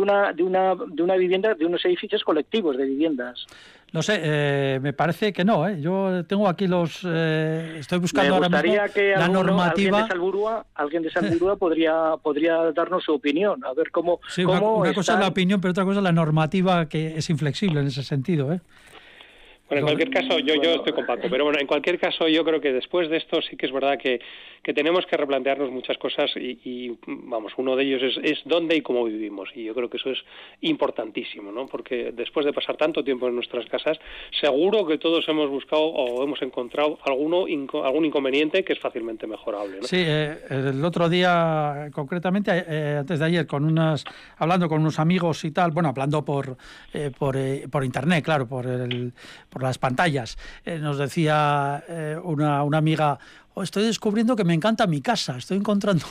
una de una de una vivienda de unos edificios colectivos de viviendas no sé, eh, me parece que no. ¿eh? Yo tengo aquí los. Eh, estoy buscando ahora mismo que la normativa. Alguien de Salburúa, alguien de Salburúa podría, podría darnos su opinión, a ver cómo. Sí, cómo una, cosa es la opinión, pero otra cosa es la normativa que es inflexible en ese sentido. ¿eh? Bueno, en cualquier caso, yo, yo estoy con Paco, pero bueno, en cualquier caso, yo creo que después de esto sí que es verdad que, que tenemos que replantearnos muchas cosas y, vamos, uno de ellos es, es, dónde y cómo vivimos. Y yo creo que eso es importantísimo, ¿no? Porque después de pasar tanto tiempo en nuestras casas, seguro que todos hemos buscado o hemos encontrado alguno algún inconveniente que es fácilmente mejorable. ¿no? Sí, eh, el otro día, concretamente, eh, antes de ayer, con unas, hablando con unos amigos y tal, bueno, hablando por, eh, por, por internet, claro, por el por las pantallas. Eh, nos decía eh, una, una amiga, oh, estoy descubriendo que me encanta mi casa, estoy encontrando,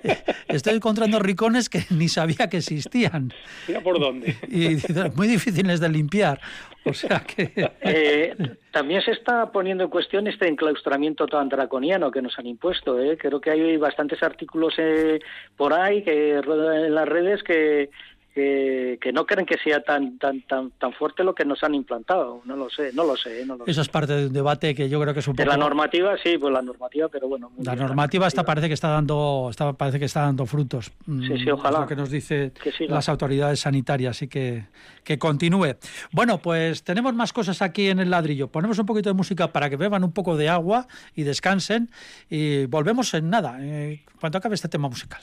estoy encontrando ricones que ni sabía que existían. Mira por dónde. Y, muy difíciles de limpiar. O sea que... Eh, también se está poniendo en cuestión este enclaustramiento tan draconiano que nos han impuesto. Creo que hay bastantes artículos por ahí que en las redes que que, que, no creen que sea tan tan tan tan fuerte lo que nos han implantado. No lo sé, no lo sé. No lo Eso es parte de un debate que yo creo que es un poco... De la normativa, sí, pues la normativa, pero bueno. La normativa está, parece que está dando está, parece que está dando frutos. Mm, sí, sí, ojalá. lo que nos dice las autoridades sanitarias, así que que continúe. Bueno, pues tenemos más cosas aquí en el ladrillo. Ponemos un poquito de música para que beban un poco de agua y descansen y volvemos en nada, eh, cuando acabe este tema musical.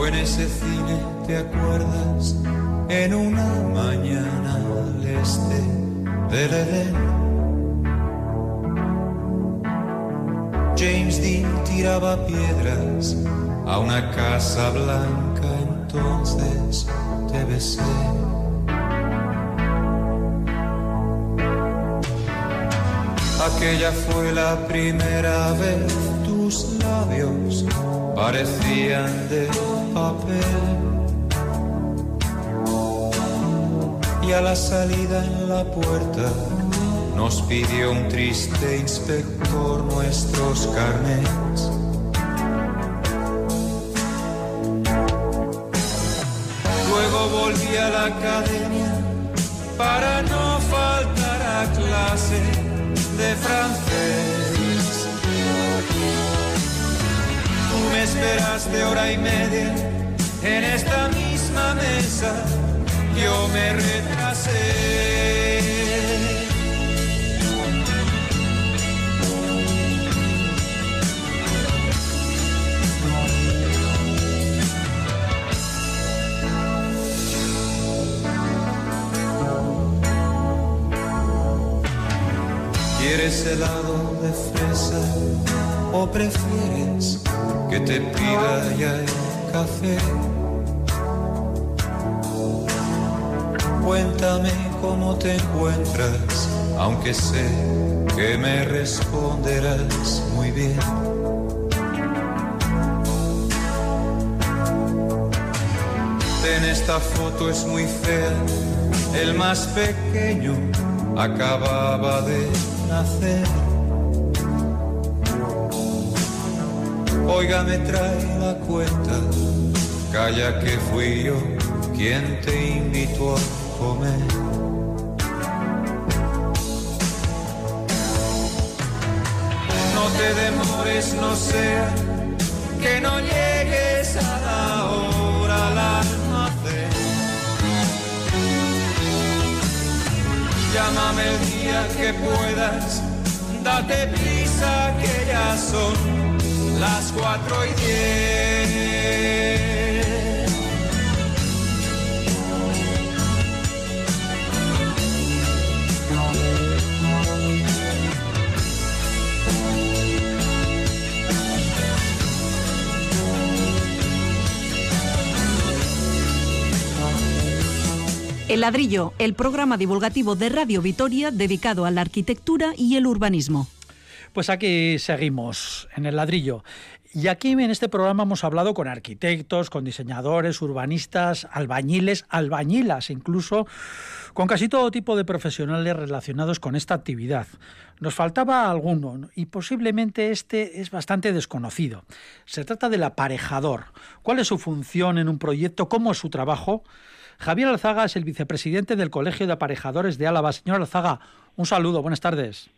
Fue en ese cine, ¿te acuerdas? En una mañana al este del Edén. James Dean tiraba piedras a una casa blanca, entonces te besé. Aquella fue la primera vez tus labios parecían de papel. Y a la salida en la puerta nos pidió un triste inspector nuestros carnets. Luego volví a la academia para no faltar a clase de francés. Esperaste hora y media en esta misma mesa, yo me retrasé. ¿Quieres helado de fresa o prefieres que te pida ya el café? Cuéntame cómo te encuentras, aunque sé que me responderás muy bien. En esta foto es muy fea, el más pequeño acababa de nacer. Oiga, me trae la cuenta, calla que fui yo quien te invitó a comer. No te demores, no sea que no llegues a la hora al almacén. Llámame el día que puedas, date prisa que ya son las cuatro y diez. El ladrillo, el programa divulgativo de Radio Vitoria dedicado a la arquitectura y el urbanismo. Pues aquí seguimos, en el ladrillo. Y aquí en este programa hemos hablado con arquitectos, con diseñadores, urbanistas, albañiles, albañilas incluso, con casi todo tipo de profesionales relacionados con esta actividad. Nos faltaba alguno y posiblemente este es bastante desconocido. Se trata del aparejador. ¿Cuál es su función en un proyecto? ¿Cómo es su trabajo? Javier Alzaga es el vicepresidente del Colegio de Aparejadores de Álava. Señor Alzaga, un saludo, buenas tardes.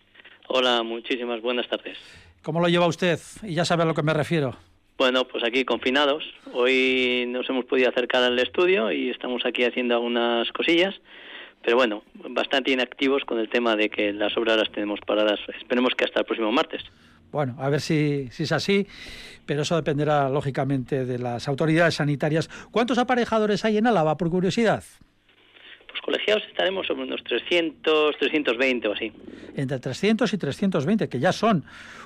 Hola, muchísimas buenas tardes. ¿Cómo lo lleva usted? Y ya sabe a lo que me refiero. Bueno, pues aquí confinados. Hoy nos hemos podido acercar al estudio y estamos aquí haciendo algunas cosillas, pero bueno, bastante inactivos con el tema de que las obras las tenemos paradas. Esperemos que hasta el próximo martes. Bueno, a ver si, si es así, pero eso dependerá lógicamente de las autoridades sanitarias. ¿Cuántos aparejadores hay en Álava, por curiosidad? Pues colegiados estaremos sobre unos 300, 320 o así. Entre 300 y 320, que ya son.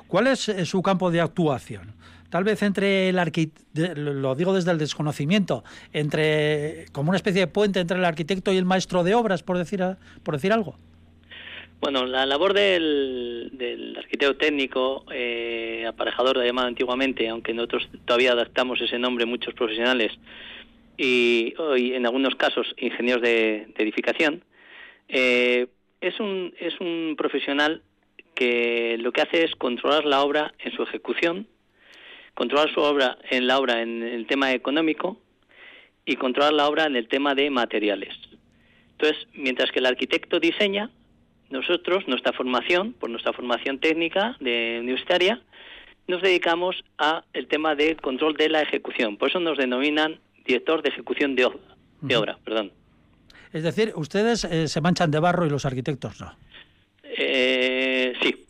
¿Cuál es eh, su campo de actuación? Tal vez entre el arquitecto, lo digo desde el desconocimiento, entre como una especie de puente entre el arquitecto y el maestro de obras, por decir, por decir algo. Bueno, la labor del, del arquitecto técnico, eh, aparejador de llamado antiguamente, aunque nosotros todavía adaptamos ese nombre muchos profesionales, y, hoy en algunos casos ingenieros de, edificación, eh, es, un, es un profesional que lo que hace es controlar la obra en su ejecución, controlar su obra en la obra en el tema económico y controlar la obra en el tema de materiales. Entonces, mientras que el arquitecto diseña, nosotros, nuestra formación, por nuestra formación técnica de universitaria, nos dedicamos a el tema de control de la ejecución. Por eso nos denominan director de ejecución de, obra. Perdón. Es decir, ustedes eh, se manchan de barro y los arquitectos no. Eh, sí.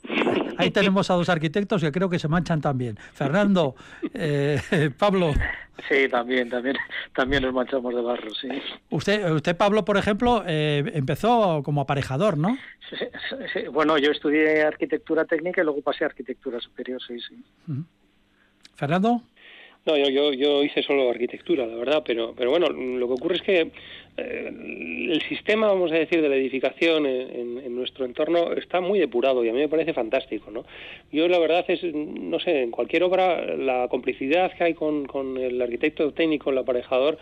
Ahí tenemos a dos arquitectos que creo que se manchan también. Fernando, eh, Pablo. Sí, también, también, también nos manchamos de barro, sí. Usted, usted Pablo, por ejemplo, eh, empezó como aparejador, ¿no? Bueno, yo estudié arquitectura técnica y luego pasé a arquitectura superior, sí, sí. Fernando. No, yo, yo, hice solo arquitectura, la verdad, pero, pero bueno, lo que ocurre es que eh, el sistema, vamos a decir, de la edificación en, en, nuestro entorno está muy depurado y a mí me parece fantástico, ¿no? Yo la verdad es, no sé, en cualquier obra la complicidad que hay con, con el arquitecto técnico, el aparejador,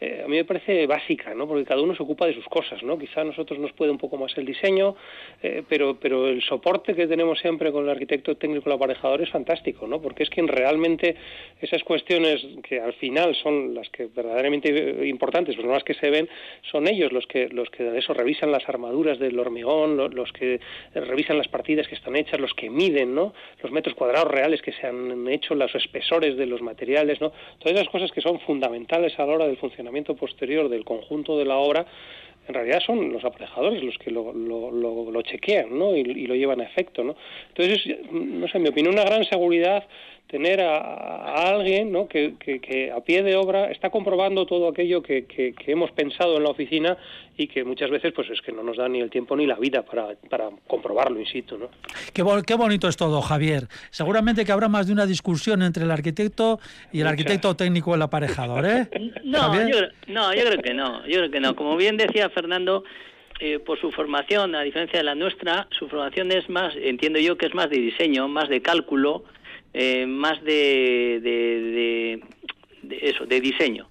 eh, a mí me parece básica, ¿no? Porque cada uno se ocupa de sus cosas, ¿no? Quizá a nosotros nos puede un poco más el diseño, eh, pero, pero el soporte que tenemos siempre con el arquitecto técnico, el aparejador, es fantástico, ¿no? Porque es quien realmente esas cuestiones que al final son las que verdaderamente importantes, pues no las que se ven, son ellos los que, los que de eso revisan las armaduras del hormigón, los, que revisan las partidas que están hechas, los que miden, ¿no? Los metros cuadrados reales que se han hecho, los espesores de los materiales, ¿no? Todas esas cosas que son fundamentales a la hora del funcionamiento posterior del conjunto de la obra, en realidad son los aparejadores los que lo, lo, lo, chequean ¿no? y, y, lo llevan a efecto. ¿no? Entonces, no sé, en mi opinión, una gran seguridad tener a, alguien ¿no? que, que, a pie de obra está comprobando todo aquello que, que, hemos pensado en la oficina y que muchas veces pues es que no nos da ni el tiempo ni la vida para, para comprobarlo in situ. ¿no? Qué, qué bonito es todo, Javier. Seguramente que habrá más de una discusión entre el arquitecto y el arquitecto técnico el aparejador, ¿eh? No, yo, no, yo creo que no. Yo creo que no. Como bien decía Fernando, eh, por su formación, a diferencia de la nuestra, su formación es más, entiendo yo que es más de diseño, más de cálculo, eh, más de, de, eso, de diseño.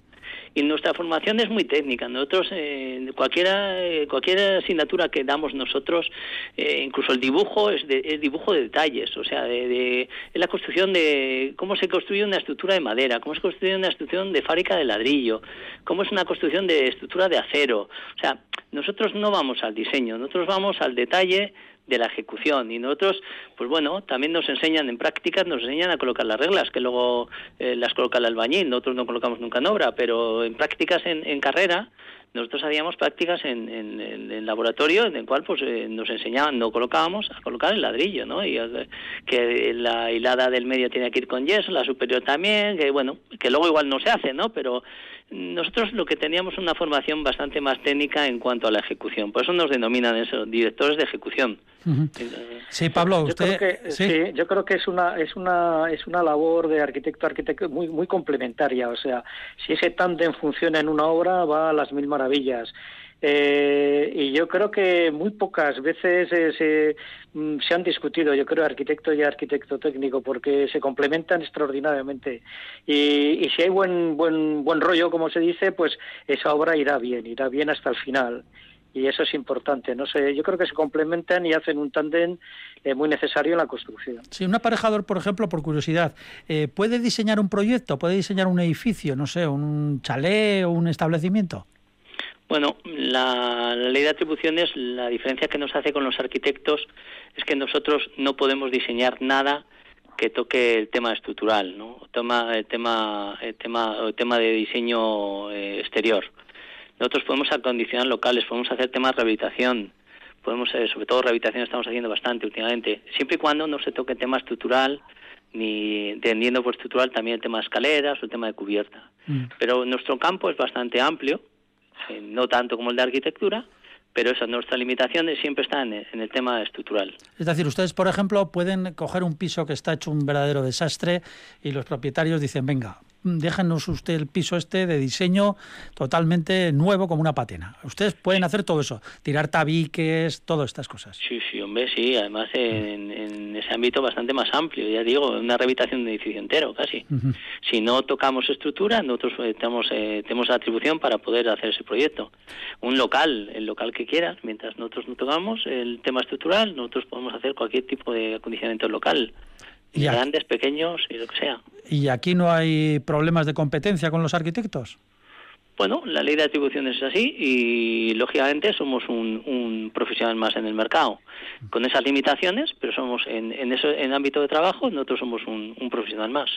Y nuestra formación es muy técnica. Nosotros, eh, cualquiera, eh, cualquier asignatura que damos nosotros, eh, incluso el dibujo es, de, es dibujo de detalles, o sea, de, de, es la construcción de cómo se construye una estructura de madera, cómo se construye una estructura de fábrica de ladrillo, cómo es una construcción de estructura de acero. O sea, nosotros no vamos al diseño, nosotros vamos al detalle de la ejecución. Y nosotros pues bueno también nos enseñan en prácticas nos enseñan a colocar las reglas que luego eh, las coloca el albañil nosotros no colocamos nunca en obra pero en prácticas en, en carrera nosotros hacíamos prácticas en, en, laboratorio en el cual pues eh, nos enseñaban no colocábamos a colocar el ladrillo no y eh, que la hilada del medio tiene que ir con yeso la superior también que bueno que luego igual no se hace no pero nosotros lo que teníamos una formación bastante más técnica en cuanto a la ejecución, por eso nos denominan eso, directores de ejecución. Sí, Pablo, usted. Yo creo que, ¿sí? yo creo que es una es una es una labor de arquitecto arquitecto muy muy complementaria, o sea, si ese tándem funciona en una obra va a las mil maravillas. Eh, y yo creo que muy pocas veces eh, mm, se, han discutido, yo creo, arquitecto y arquitecto técnico, porque se complementan extraordinariamente. Y, y si hay buen, buen, buen rollo, como se dice, pues esa obra irá bien, irá bien hasta el final y eso es importante. No sé, yo creo que se complementan y hacen un tándem eh, muy necesario en la construcción. Sí, un aparejador, por ejemplo, por curiosidad, eh, ¿puede diseñar un proyecto, puede diseñar un edificio, no sé, un chalet o un establecimiento? Bueno, la, ley de atribuciones, la diferencia que nos hace con los arquitectos es que nosotros no podemos diseñar nada que toque el tema estructural, ¿no? Toma, el tema, el tema, el tema de diseño eh, exterior. Nosotros podemos acondicionar locales, podemos hacer temas de rehabilitación, podemos, eh, sobre todo rehabilitación estamos haciendo bastante últimamente, siempre y cuando no se toque el tema estructural, ni entendiendo por estructural también el tema de escaleras o el tema de cubierta. Mm. Pero nuestro campo es bastante amplio eh, no tanto como el de arquitectura, pero esa nuestra limitación siempre está en el, tema estructural. Es decir, ustedes, por ejemplo, pueden coger un piso que está hecho un verdadero desastre y los propietarios dicen, venga, déjenos usted el piso este de diseño totalmente nuevo como una patena. Ustedes pueden hacer todo eso, tirar tabiques, todas estas cosas. Sí, sí, hombre, sí, además en, ese ámbito bastante más amplio, ya digo, una rehabilitación de edificio entero casi. Si no tocamos estructura, nosotros eh, tenemos, eh, tenemos la atribución para poder hacer ese proyecto. Un local, el local que quieras, mientras nosotros no tocamos el tema estructural, nosotros podemos hacer cualquier tipo de acondicionamiento local. Grandes, pequeños y lo que sea. ¿Y aquí no hay problemas de competencia con los arquitectos? Bueno, la ley de atribuciones es así y lógicamente somos un, profesional más en el mercado, con esas limitaciones, pero somos en, en, eso, en ámbito de trabajo, nosotros somos un, un profesional más.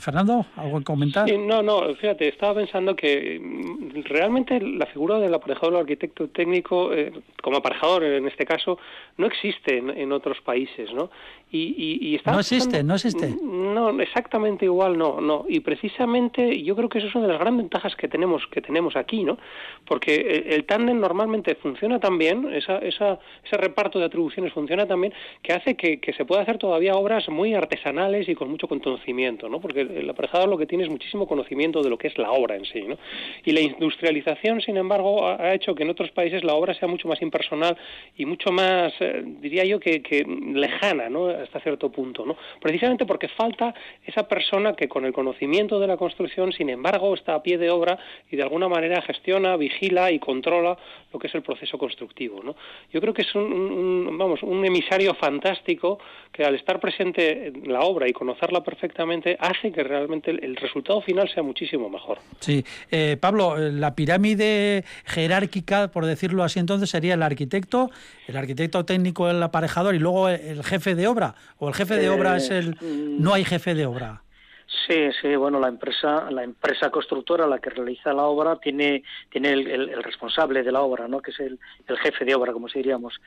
Fernando, ¿algo que comentar? no, no, fíjate, estaba pensando que mm, realmente la figura del aparejador o arquitecto técnico, eh, como aparejador en este caso, no existe en, otros países, ¿no? Y, y, no existe, no existe. Mm, no, exactamente igual, no, no. Y precisamente yo creo que eso es una de las grandes ventajas que tenemos que tenemos aquí, ¿no? Porque el, tándem normalmente funciona tan bien, esa, esa, ese reparto de atribuciones funciona tan bien, que hace que, que se pueda hacer todavía obras muy artesanales y con mucho conocimiento, ¿no? Porque el aparejador lo que tiene es muchísimo conocimiento de lo que es la obra en sí, ¿no? Y la industrialización, sin embargo, ha, hecho que en otros países la obra sea mucho más impersonal y mucho más, eh, diría yo, que, lejana, ¿no? hasta cierto punto, ¿no? Precisamente porque falta esa persona que con el conocimiento de la construcción, sin embargo, está a pie de obra y de alguna manera gestiona, vigila y controla lo que es el proceso constructivo, ¿no? Yo creo que es un, vamos, un emisario fantástico que al estar presente en la obra y conocerla perfectamente hace que realmente el, resultado final sea muchísimo mejor. Sí, eh, Pablo, eh, la pirámide jerárquica, por decirlo así, entonces sería el arquitecto, el arquitecto técnico, el aparejador y luego el jefe de obra o el jefe de obra es el no hay jefe de obra. Sí, sí, bueno, la empresa, la empresa constructora, la que realiza la obra, tiene, tiene el, responsable de la obra, ¿no? Que es el, jefe de obra, como se diríamos.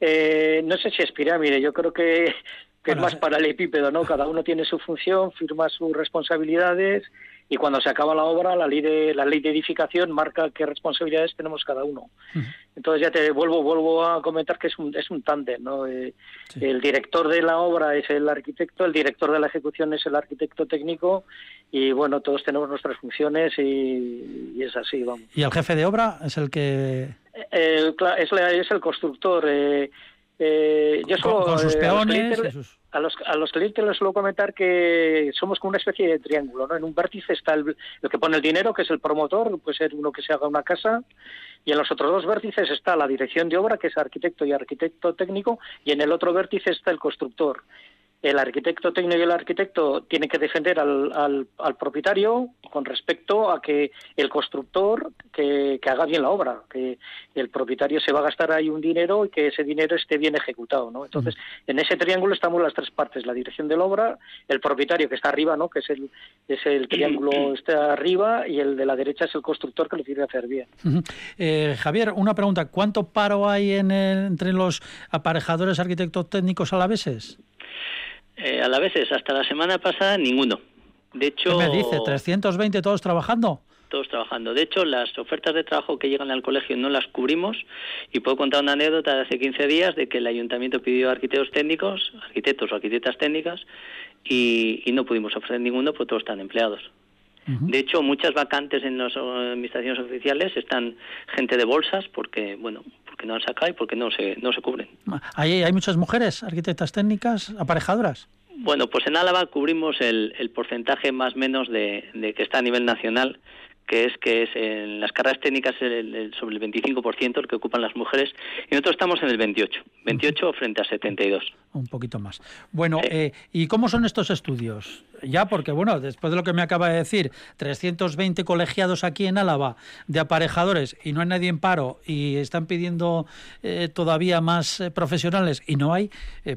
Eh, no sé si es pirámide, yo creo que, que es más paralelepípedo, ¿no? Cada uno tiene su función, firma sus responsabilidades y cuando se acaba la obra la ley de la ley de edificación marca qué responsabilidades tenemos cada uno. Entonces ya te vuelvo vuelvo a comentar que es un es un tándem no eh, el director de la obra es el arquitecto el director de la ejecución es el arquitecto técnico y bueno todos tenemos nuestras funciones y, es así vamos. Y el jefe de obra es el que eh, es, es el constructor eh, eh, yo solo, con, sus peones, a los, a los clientes les suelo comentar que somos como una especie de triángulo, ¿no? En un vértice está el, que pone el dinero, que es el promotor, puede ser uno que se haga una casa, y en los otros dos vértices está la dirección de obra, que es arquitecto y arquitecto técnico, y en el otro vértice está el constructor el arquitecto técnico y el arquitecto tienen que defender al, al, propietario con respecto a que el constructor que, haga bien la obra, que el propietario se va a gastar ahí un dinero y que ese dinero esté bien ejecutado, ¿no? Entonces, en ese triángulo estamos las tres partes, la dirección de la obra, el propietario que está arriba, ¿no? Que es el, es el triángulo está arriba y el de la derecha es el constructor que lo quiere hacer bien. Eh, Javier, una pregunta, ¿cuánto paro hay en entre los aparejadores arquitectos técnicos alaveses? Eh, a la vez hasta la semana pasada ninguno. De hecho, ¿Qué me dice? ¿320 todos trabajando? Todos trabajando. De hecho, las ofertas de trabajo que llegan al colegio no las cubrimos y puedo contar una anécdota de hace 15 días de que el ayuntamiento pidió arquitectos técnicos, arquitectos o arquitectas técnicas y, no pudimos ofrecer ninguno porque todos están empleados. De hecho, muchas vacantes en las administraciones oficiales están gente de bolsas porque, bueno, porque no han sacado y porque no se, no se cubren. ¿Hay, ¿Hay muchas mujeres arquitectas técnicas aparejadoras? Bueno, pues en Álava cubrimos el, el porcentaje más menos de, de que está a nivel nacional que es que es en las carreras técnicas el, sobre el 25% el que ocupan las mujeres y nosotros estamos en el 28, 28 frente a 72. Un poquito más. Bueno, eh, ¿y cómo son estos estudios? Ya, porque bueno, después de lo que me acaba de decir, 320 colegiados aquí en Álava de aparejadores y no hay nadie en paro y están pidiendo eh, todavía más eh, profesionales y no hay,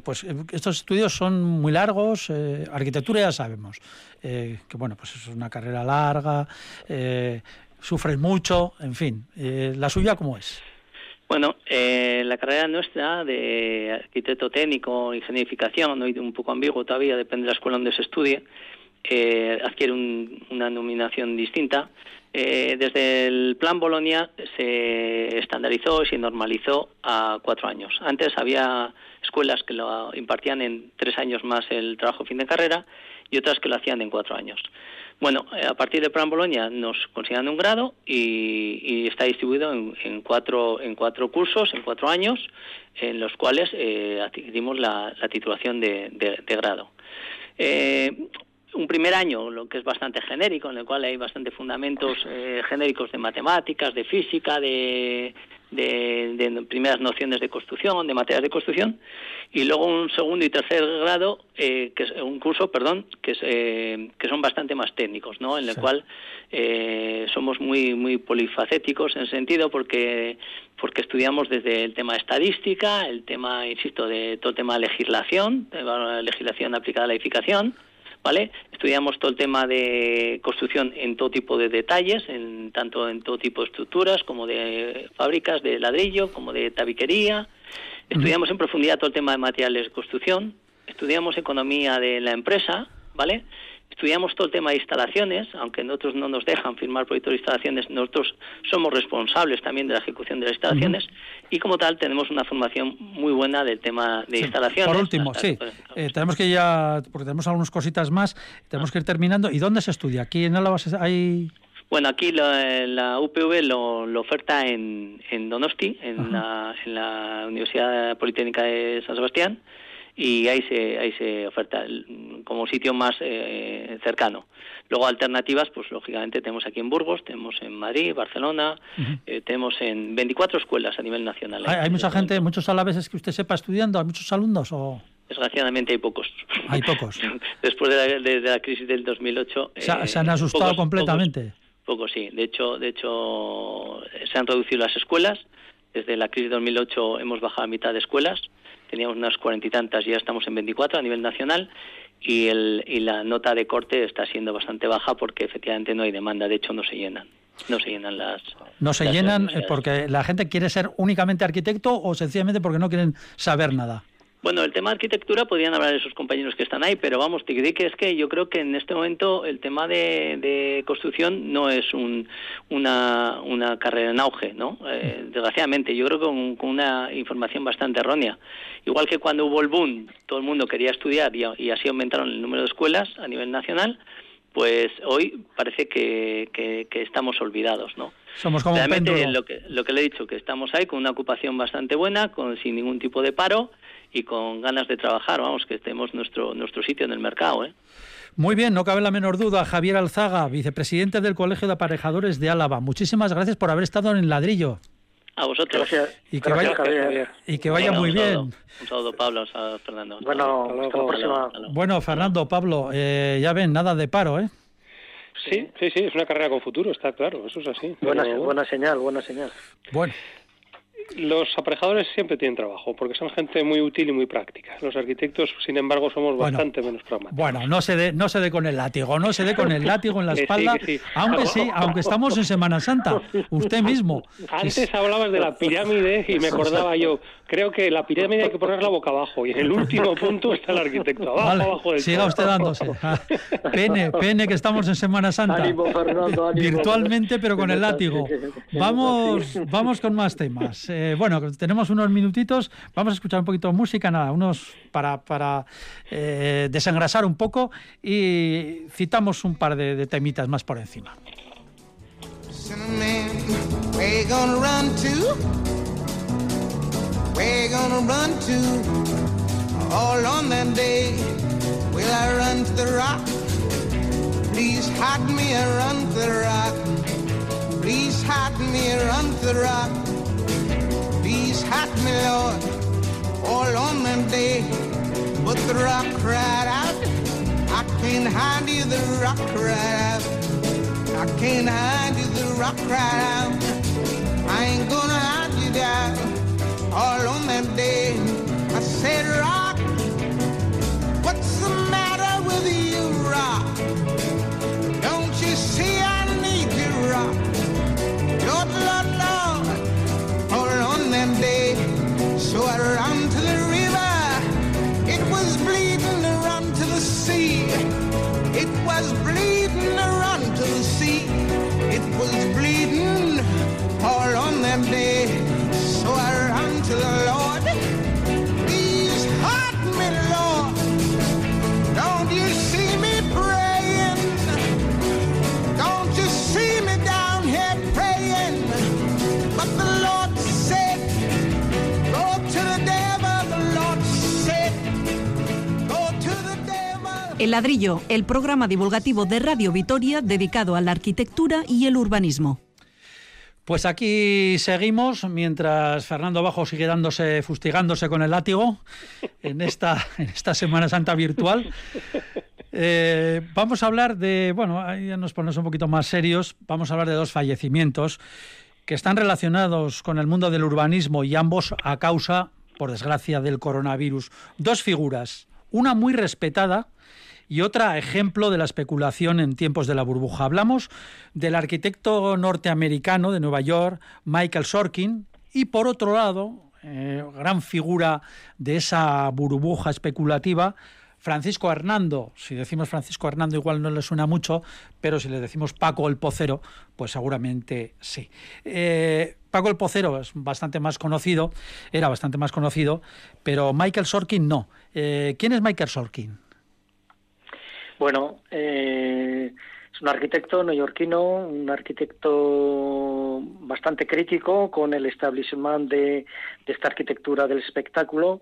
pues estos estudios son muy largos, arquitectura ya sabemos, que bueno, pues es una carrera larga, sufren mucho, en fin. Eh, ¿La suya cómo es? Bueno, eh, la carrera nuestra de arquitecto técnico, ingenierificación, un poco ambiguo todavía, depende de la escuela donde se estudie, eh, adquiere una nominación distinta. desde el plan Bolonia se estandarizó y se normalizó a cuatro años. Antes había escuelas que lo impartían en tres años más el trabajo fin de carrera y otras que lo hacían en cuatro años. Bueno, eh, a partir de Plan Boloña nos consignan un grado y, está distribuido en, cuatro, en cuatro cursos, en cuatro años, en los cuales eh, adquirimos la, titulación de, grado. Eh, un primer año, lo que es bastante genérico, en el cual hay bastante fundamentos genéricos de matemáticas, de física, de, de, primeras nociones de construcción, de materias de construcción, y luego un segundo y tercer grado, eh, que es un curso, perdón, que, es, eh, que son bastante más técnicos, ¿no? En el cual eh, somos muy muy polifacéticos en ese sentido, porque porque estudiamos desde el tema estadística, el tema, insisto, de todo el tema de legislación, de legislación aplicada a la edificación, ¿vale? Estudiamos todo el tema de construcción en todo tipo de detalles, en, tanto en todo tipo de estructuras como de fábricas de ladrillo, como de tabiquería. Estudiamos en profundidad todo el tema de materiales de construcción. Estudiamos economía de la empresa, ¿vale? Estudiamos todo el tema de instalaciones, aunque nosotros no nos dejan firmar proyectos de instalaciones, nosotros somos responsables también de la ejecución de las instalaciones y como tal tenemos una formación muy buena del tema de instalaciones. Por último, sí, eh, tenemos que ya, porque tenemos algunas cositas más, tenemos que ir terminando. ¿Y dónde se estudia? ¿Aquí en Álava hay...? Bueno, aquí la, UPV lo, oferta en, Donosti, en la, en la Universidad Politécnica de San Sebastián, y ahí se, ahí se oferta como sitio más eh, cercano. Luego alternativas, pues lógicamente tenemos aquí en Burgos, tenemos en Madrid, Barcelona, eh, tenemos en 24 escuelas a nivel nacional. ¿Hay, mucha gente, muchos alaveses que usted sepa estudiando? ¿Hay muchos alumnos o...? Desgraciadamente hay pocos. Hay pocos. Después de la, crisis del 2008... Se, se han eh, asustado completamente. Pocos, sí. De hecho, de hecho, se han reducido las escuelas. Desde la crisis del 2008 hemos bajado a mitad de escuelas teníamos unas cuarenta y tantas, ya estamos en 24 a nivel nacional y, el, y la nota de corte está siendo bastante baja porque efectivamente no hay demanda, de hecho no se llenan. No se llenan las. No se llenan porque la gente quiere ser únicamente arquitecto o sencillamente porque no quieren saber nada. Bueno, el tema de arquitectura podrían hablar de esos compañeros que están ahí, pero vamos, te que es que yo creo que en este momento el tema de, construcción no es una, una, carrera en auge, ¿no? Eh, desgraciadamente, yo creo que con, con, una información bastante errónea. Igual que cuando hubo el boom, todo el mundo quería estudiar y, y así aumentaron el número de escuelas a nivel nacional, pues hoy parece que, que, estamos olvidados, ¿no? Somos como Realmente lo que, lo que le he dicho, que estamos ahí con una ocupación bastante buena, con sin ningún tipo de paro y con ganas de trabajar, vamos, que estemos nuestro, nuestro sitio en el mercado. ¿eh? Muy bien, no cabe la menor duda. Javier Alzaga, vicepresidente del Colegio de Aparejadores de Álava. Muchísimas gracias por haber estado en el ladrillo. A vosotros. Gracias. Y que vaya, Y que vaya muy bien. Un saludo, Pablo, un saludo, Fernando. Bueno, hasta la próxima. Bueno, Fernando, Pablo, eh, ya ven, nada de paro, ¿eh? Sí, sí, sí, es una carrera con futuro, está claro, eso es así. Buena, buena señal, buena señal. Bueno, los aparejadores siempre tienen trabajo, porque son gente muy útil y muy práctica. Los arquitectos, sin embargo, somos bastante menos pragmáticos. Bueno, no se dé no se dé con el látigo, no se dé con el látigo en la espalda, aunque sí, aunque estamos en Semana Santa, usted mismo. Antes hablabas de la pirámide y me acordaba yo, creo que la pirámide hay que ponerla boca abajo y en el último punto está el arquitecto, abajo, abajo del Siga usted dándose. Pene, pene que estamos en Semana Santa. Virtualmente, pero con el látigo. Vamos, vamos con más temas. Eh, bueno, tenemos unos minutitos, vamos a escuchar un poquito de música, nada, unos para, para eh, desengrasar un poco y citamos un par de, de temitas más por encima. Please hide me to the rock. Please hide me to the rock. Please hide me, Lord, all on that day. But the rock cried out, I can't hide you, the rock cried out. I can't hide you, the rock cried out. I ain't gonna hide you down all on that day. I said, Rock, what's the matter with you, Rock? Don't you see I need you, Rock? Lord, Lord, Lord, So I ran to the river. It was bleeding run to the sea. It was bleeding run to the sea. It was bleeding El ladrillo, el programa divulgativo de Radio Vitoria dedicado a la arquitectura y el urbanismo. Pues aquí seguimos mientras Fernando Bajo sigue dándose, fustigándose con el látigo en esta, Semana Santa virtual. Eh, vamos a hablar de, bueno, ya nos ponemos un poquito más serios, vamos a hablar de dos fallecimientos que están relacionados con el mundo del urbanismo y ambos a causa, por desgracia, del coronavirus. Dos figuras, una muy respetada, y otra ejemplo de la especulación en tiempos de la burbuja. Hablamos del arquitecto norteamericano de Nueva York, Michael Sorkin, y por otro lado, eh, gran figura de esa burbuja especulativa, Francisco Hernando, si decimos Francisco Hernando igual no le suena mucho, pero si le decimos Paco el Pocero, pues seguramente sí. Eh, Paco el Pocero es bastante más conocido, era bastante más conocido, pero Michael Sorkin no. Eh, ¿Quién es Michael Sorkin? Bueno, eh, es un arquitecto neoyorquino, un arquitecto bastante crítico con el establishment de, esta arquitectura del espectáculo.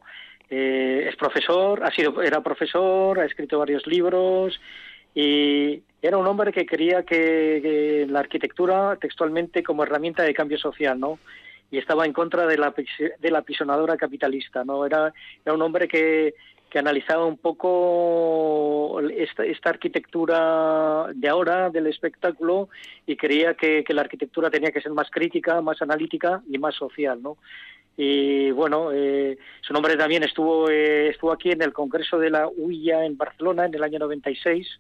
Eh, es profesor, ha sido, era profesor, ha escrito varios libros y era un hombre que quería que, la arquitectura textualmente como herramienta de cambio social, ¿no? Y estaba en contra de la, de la pisonadora capitalista, ¿no? Era, era un hombre que, que analizaba un poco esta, esta, arquitectura de ahora del espectáculo y creía que, la arquitectura tenía que ser más crítica, más analítica y más social, ¿no? Y bueno, eh, su nombre también estuvo eh, estuvo aquí en el Congreso de la UIA en Barcelona en el año 96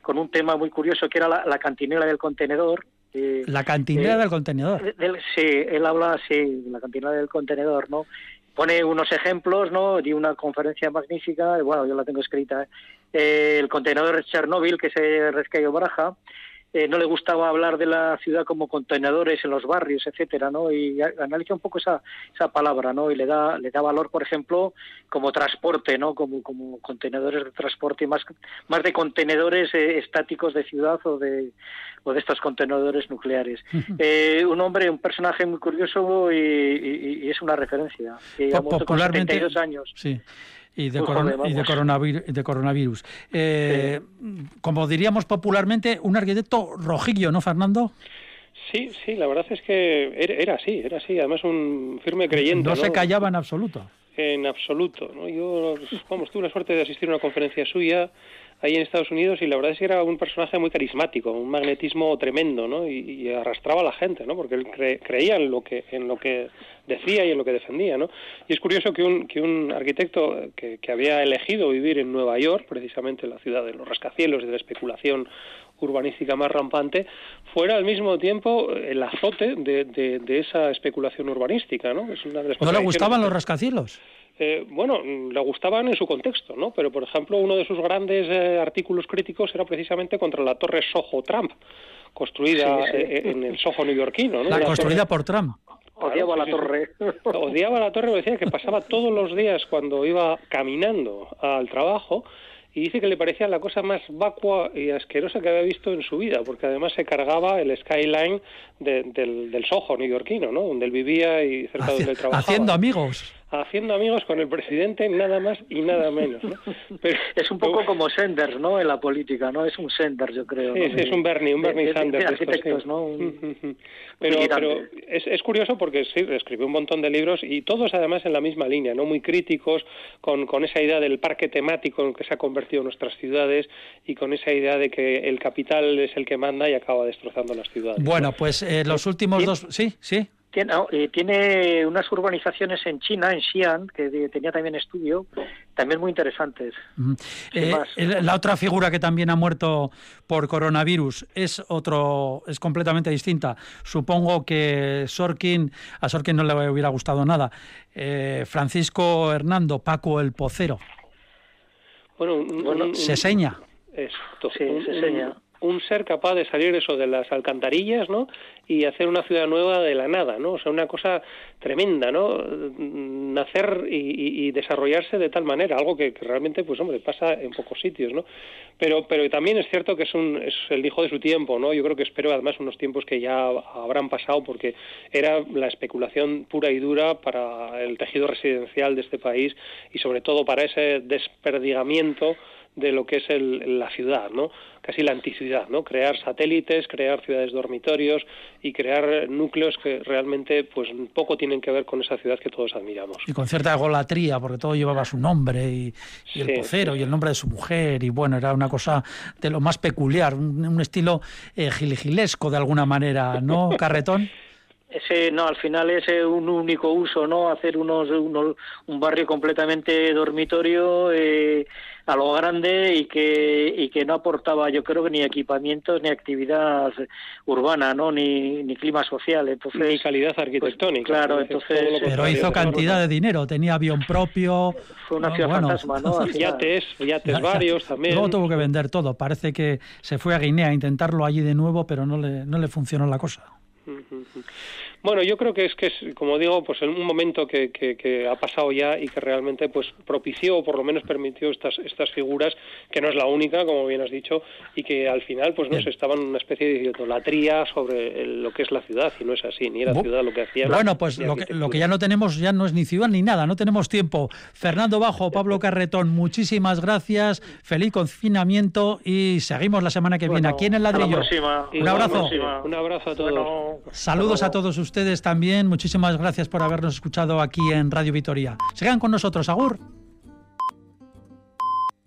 con un tema muy curioso que era la, cantinera del contenedor. Eh, la cantinera del contenedor. sí, él habla así, la cantinera del contenedor, ¿no? Pone unos ejemplos, ¿no? De una conferencia magnífica, bueno, yo la tengo escrita, ¿eh? el contenedor Chernóbil, que se rescayó Baraja, eh, no le gustaba hablar de la ciudad como contenedores en los barrios, etcétera, ¿no? Y analiza un poco esa, esa palabra, ¿no? Y le da le da valor, por ejemplo, como transporte, ¿no? Como como contenedores de transporte más más de contenedores eh, estáticos de ciudad o de o de estos contenedores nucleares. Eh, un hombre, un personaje muy curioso y, es una referencia. Que Popularmente, con años. Sí y de, de, coronavirus. Eh, como diríamos popularmente, un arquitecto rojillo, ¿no, Fernando? Sí, sí, la verdad es que era, así, era así. Además, un firme creyente. No, se callaba en absoluto. En absoluto. ¿no? Yo, vamos, tuve la suerte de asistir a una conferencia suya ahí en Estados Unidos y la verdad es que era un personaje muy carismático, un magnetismo tremendo, ¿no? Y, arrastraba a la gente, ¿no? Porque él creía en lo que en lo que decía y en lo que defendía, ¿no? Y es curioso que un que un arquitecto que, que había elegido vivir en Nueva York, precisamente la ciudad de los rascacielos y de la especulación urbanística más rampante, fuera al mismo tiempo el azote de, de, esa especulación urbanística, ¿no? Es una de las ¿No le gustaban los rascacielos? Eh, bueno, le gustaban en su contexto, ¿no? Pero, por ejemplo, uno de sus grandes eh, artículos críticos era precisamente contra la torre Soho Trump, construida eh, en el Soho neoyorquino, ¿no? La construida por Trump. Odiaba la torre. Odiaba la torre, decía que pasaba todos los días cuando iba caminando al trabajo y dice que le parecía la cosa más vacua y asquerosa que había visto en su vida, porque además se cargaba el skyline del, del Soho neoyorquino, ¿no? Donde él vivía y cerca de donde él trabajaba. Haciendo amigos haciendo amigos con el presidente nada más y nada menos. ¿no? Pero, es un poco como Sanders, ¿no? En la política, ¿no? Es un Sanders, yo creo. Sí, es un Bernie, un Bernie Sanders. arquitectos, ¿no? pero, pero es, es, curioso porque sí, escribió un montón de libros y todos además en la misma línea, ¿no? Muy críticos con, con esa idea del parque temático en que se ha convertido nuestras ciudades y con esa idea de que el capital es el que manda y acaba destrozando las ciudades. Bueno, pues eh, los últimos dos... Sí, sí. Tiene, eh, tiene, unas urbanizaciones en China, en Xi'an, que tenía también estudio, también muy interesantes. Eh, la otra figura que también ha muerto por coronavirus es otro, es completamente distinta. Supongo que Sorkin, a Sorkin no le hubiera gustado nada. Eh, Francisco Hernando, Paco el Pocero. Bueno, se seña. Esto, sí, se seña un ser capaz de salir eso de las alcantarillas, ¿no? Y hacer una ciudad nueva de la nada, ¿no? O sea, una cosa tremenda, ¿no? Nacer y, desarrollarse de tal manera, algo que, realmente, pues hombre, pasa en pocos sitios, ¿no? Pero, pero también es cierto que es, un, es el hijo de su tiempo, ¿no? Yo creo que espero además unos tiempos que ya habrán pasado porque era la especulación pura y dura para el tejido residencial de este país y sobre todo para ese desperdigamiento de lo que es el, la ciudad, ¿no? casi la anticiudad, ¿no? crear satélites, crear ciudades dormitorios y crear núcleos que realmente pues poco tienen que ver con esa ciudad que todos admiramos. Y con cierta golatría, porque todo llevaba su nombre y, el pocero y el nombre de su mujer y bueno, era una cosa de lo más peculiar, un, estilo eh, giligilesco de alguna manera, ¿no, Carretón? Ese no al final es un único uso no hacer unos, un barrio completamente dormitorio eh, a lo grande y que y que no aportaba yo creo que ni equipamientos ni actividad urbana no ni, ni clima social. Entonces ni calidad pues, arquitectónica claro entonces pero hizo cantidad de dinero tenía avión propio. Fue una ciudad fantasma no yates yates varios también. Luego tuvo que vender todo. Parece que se fue a Guinea a intentarlo allí de nuevo pero no le no le funcionó la cosa Mm-hmm. Bueno, yo creo que es que es, como digo, pues en un momento que, que, ha pasado ya y que realmente pues propició o por lo menos permitió estas estas figuras que no es la única, como bien has dicho, y que al final pues no se estaban una especie de idolatría sobre lo que es la ciudad y no es así, ni era ciudad lo que hacía. Bueno, pues lo que, lo que ya no tenemos ya no es ni ciudad ni nada, no tenemos tiempo. Fernando Bajo, Pablo Carretón, muchísimas gracias, feliz confinamiento y seguimos la semana que viene aquí en el ladrillo. Un abrazo. Un abrazo a todos. Saludos a todos ustedes ustedes también. Muchísimas gracias por habernos escuchado aquí en Radio Vitoria. Sigan con nosotros, Agur.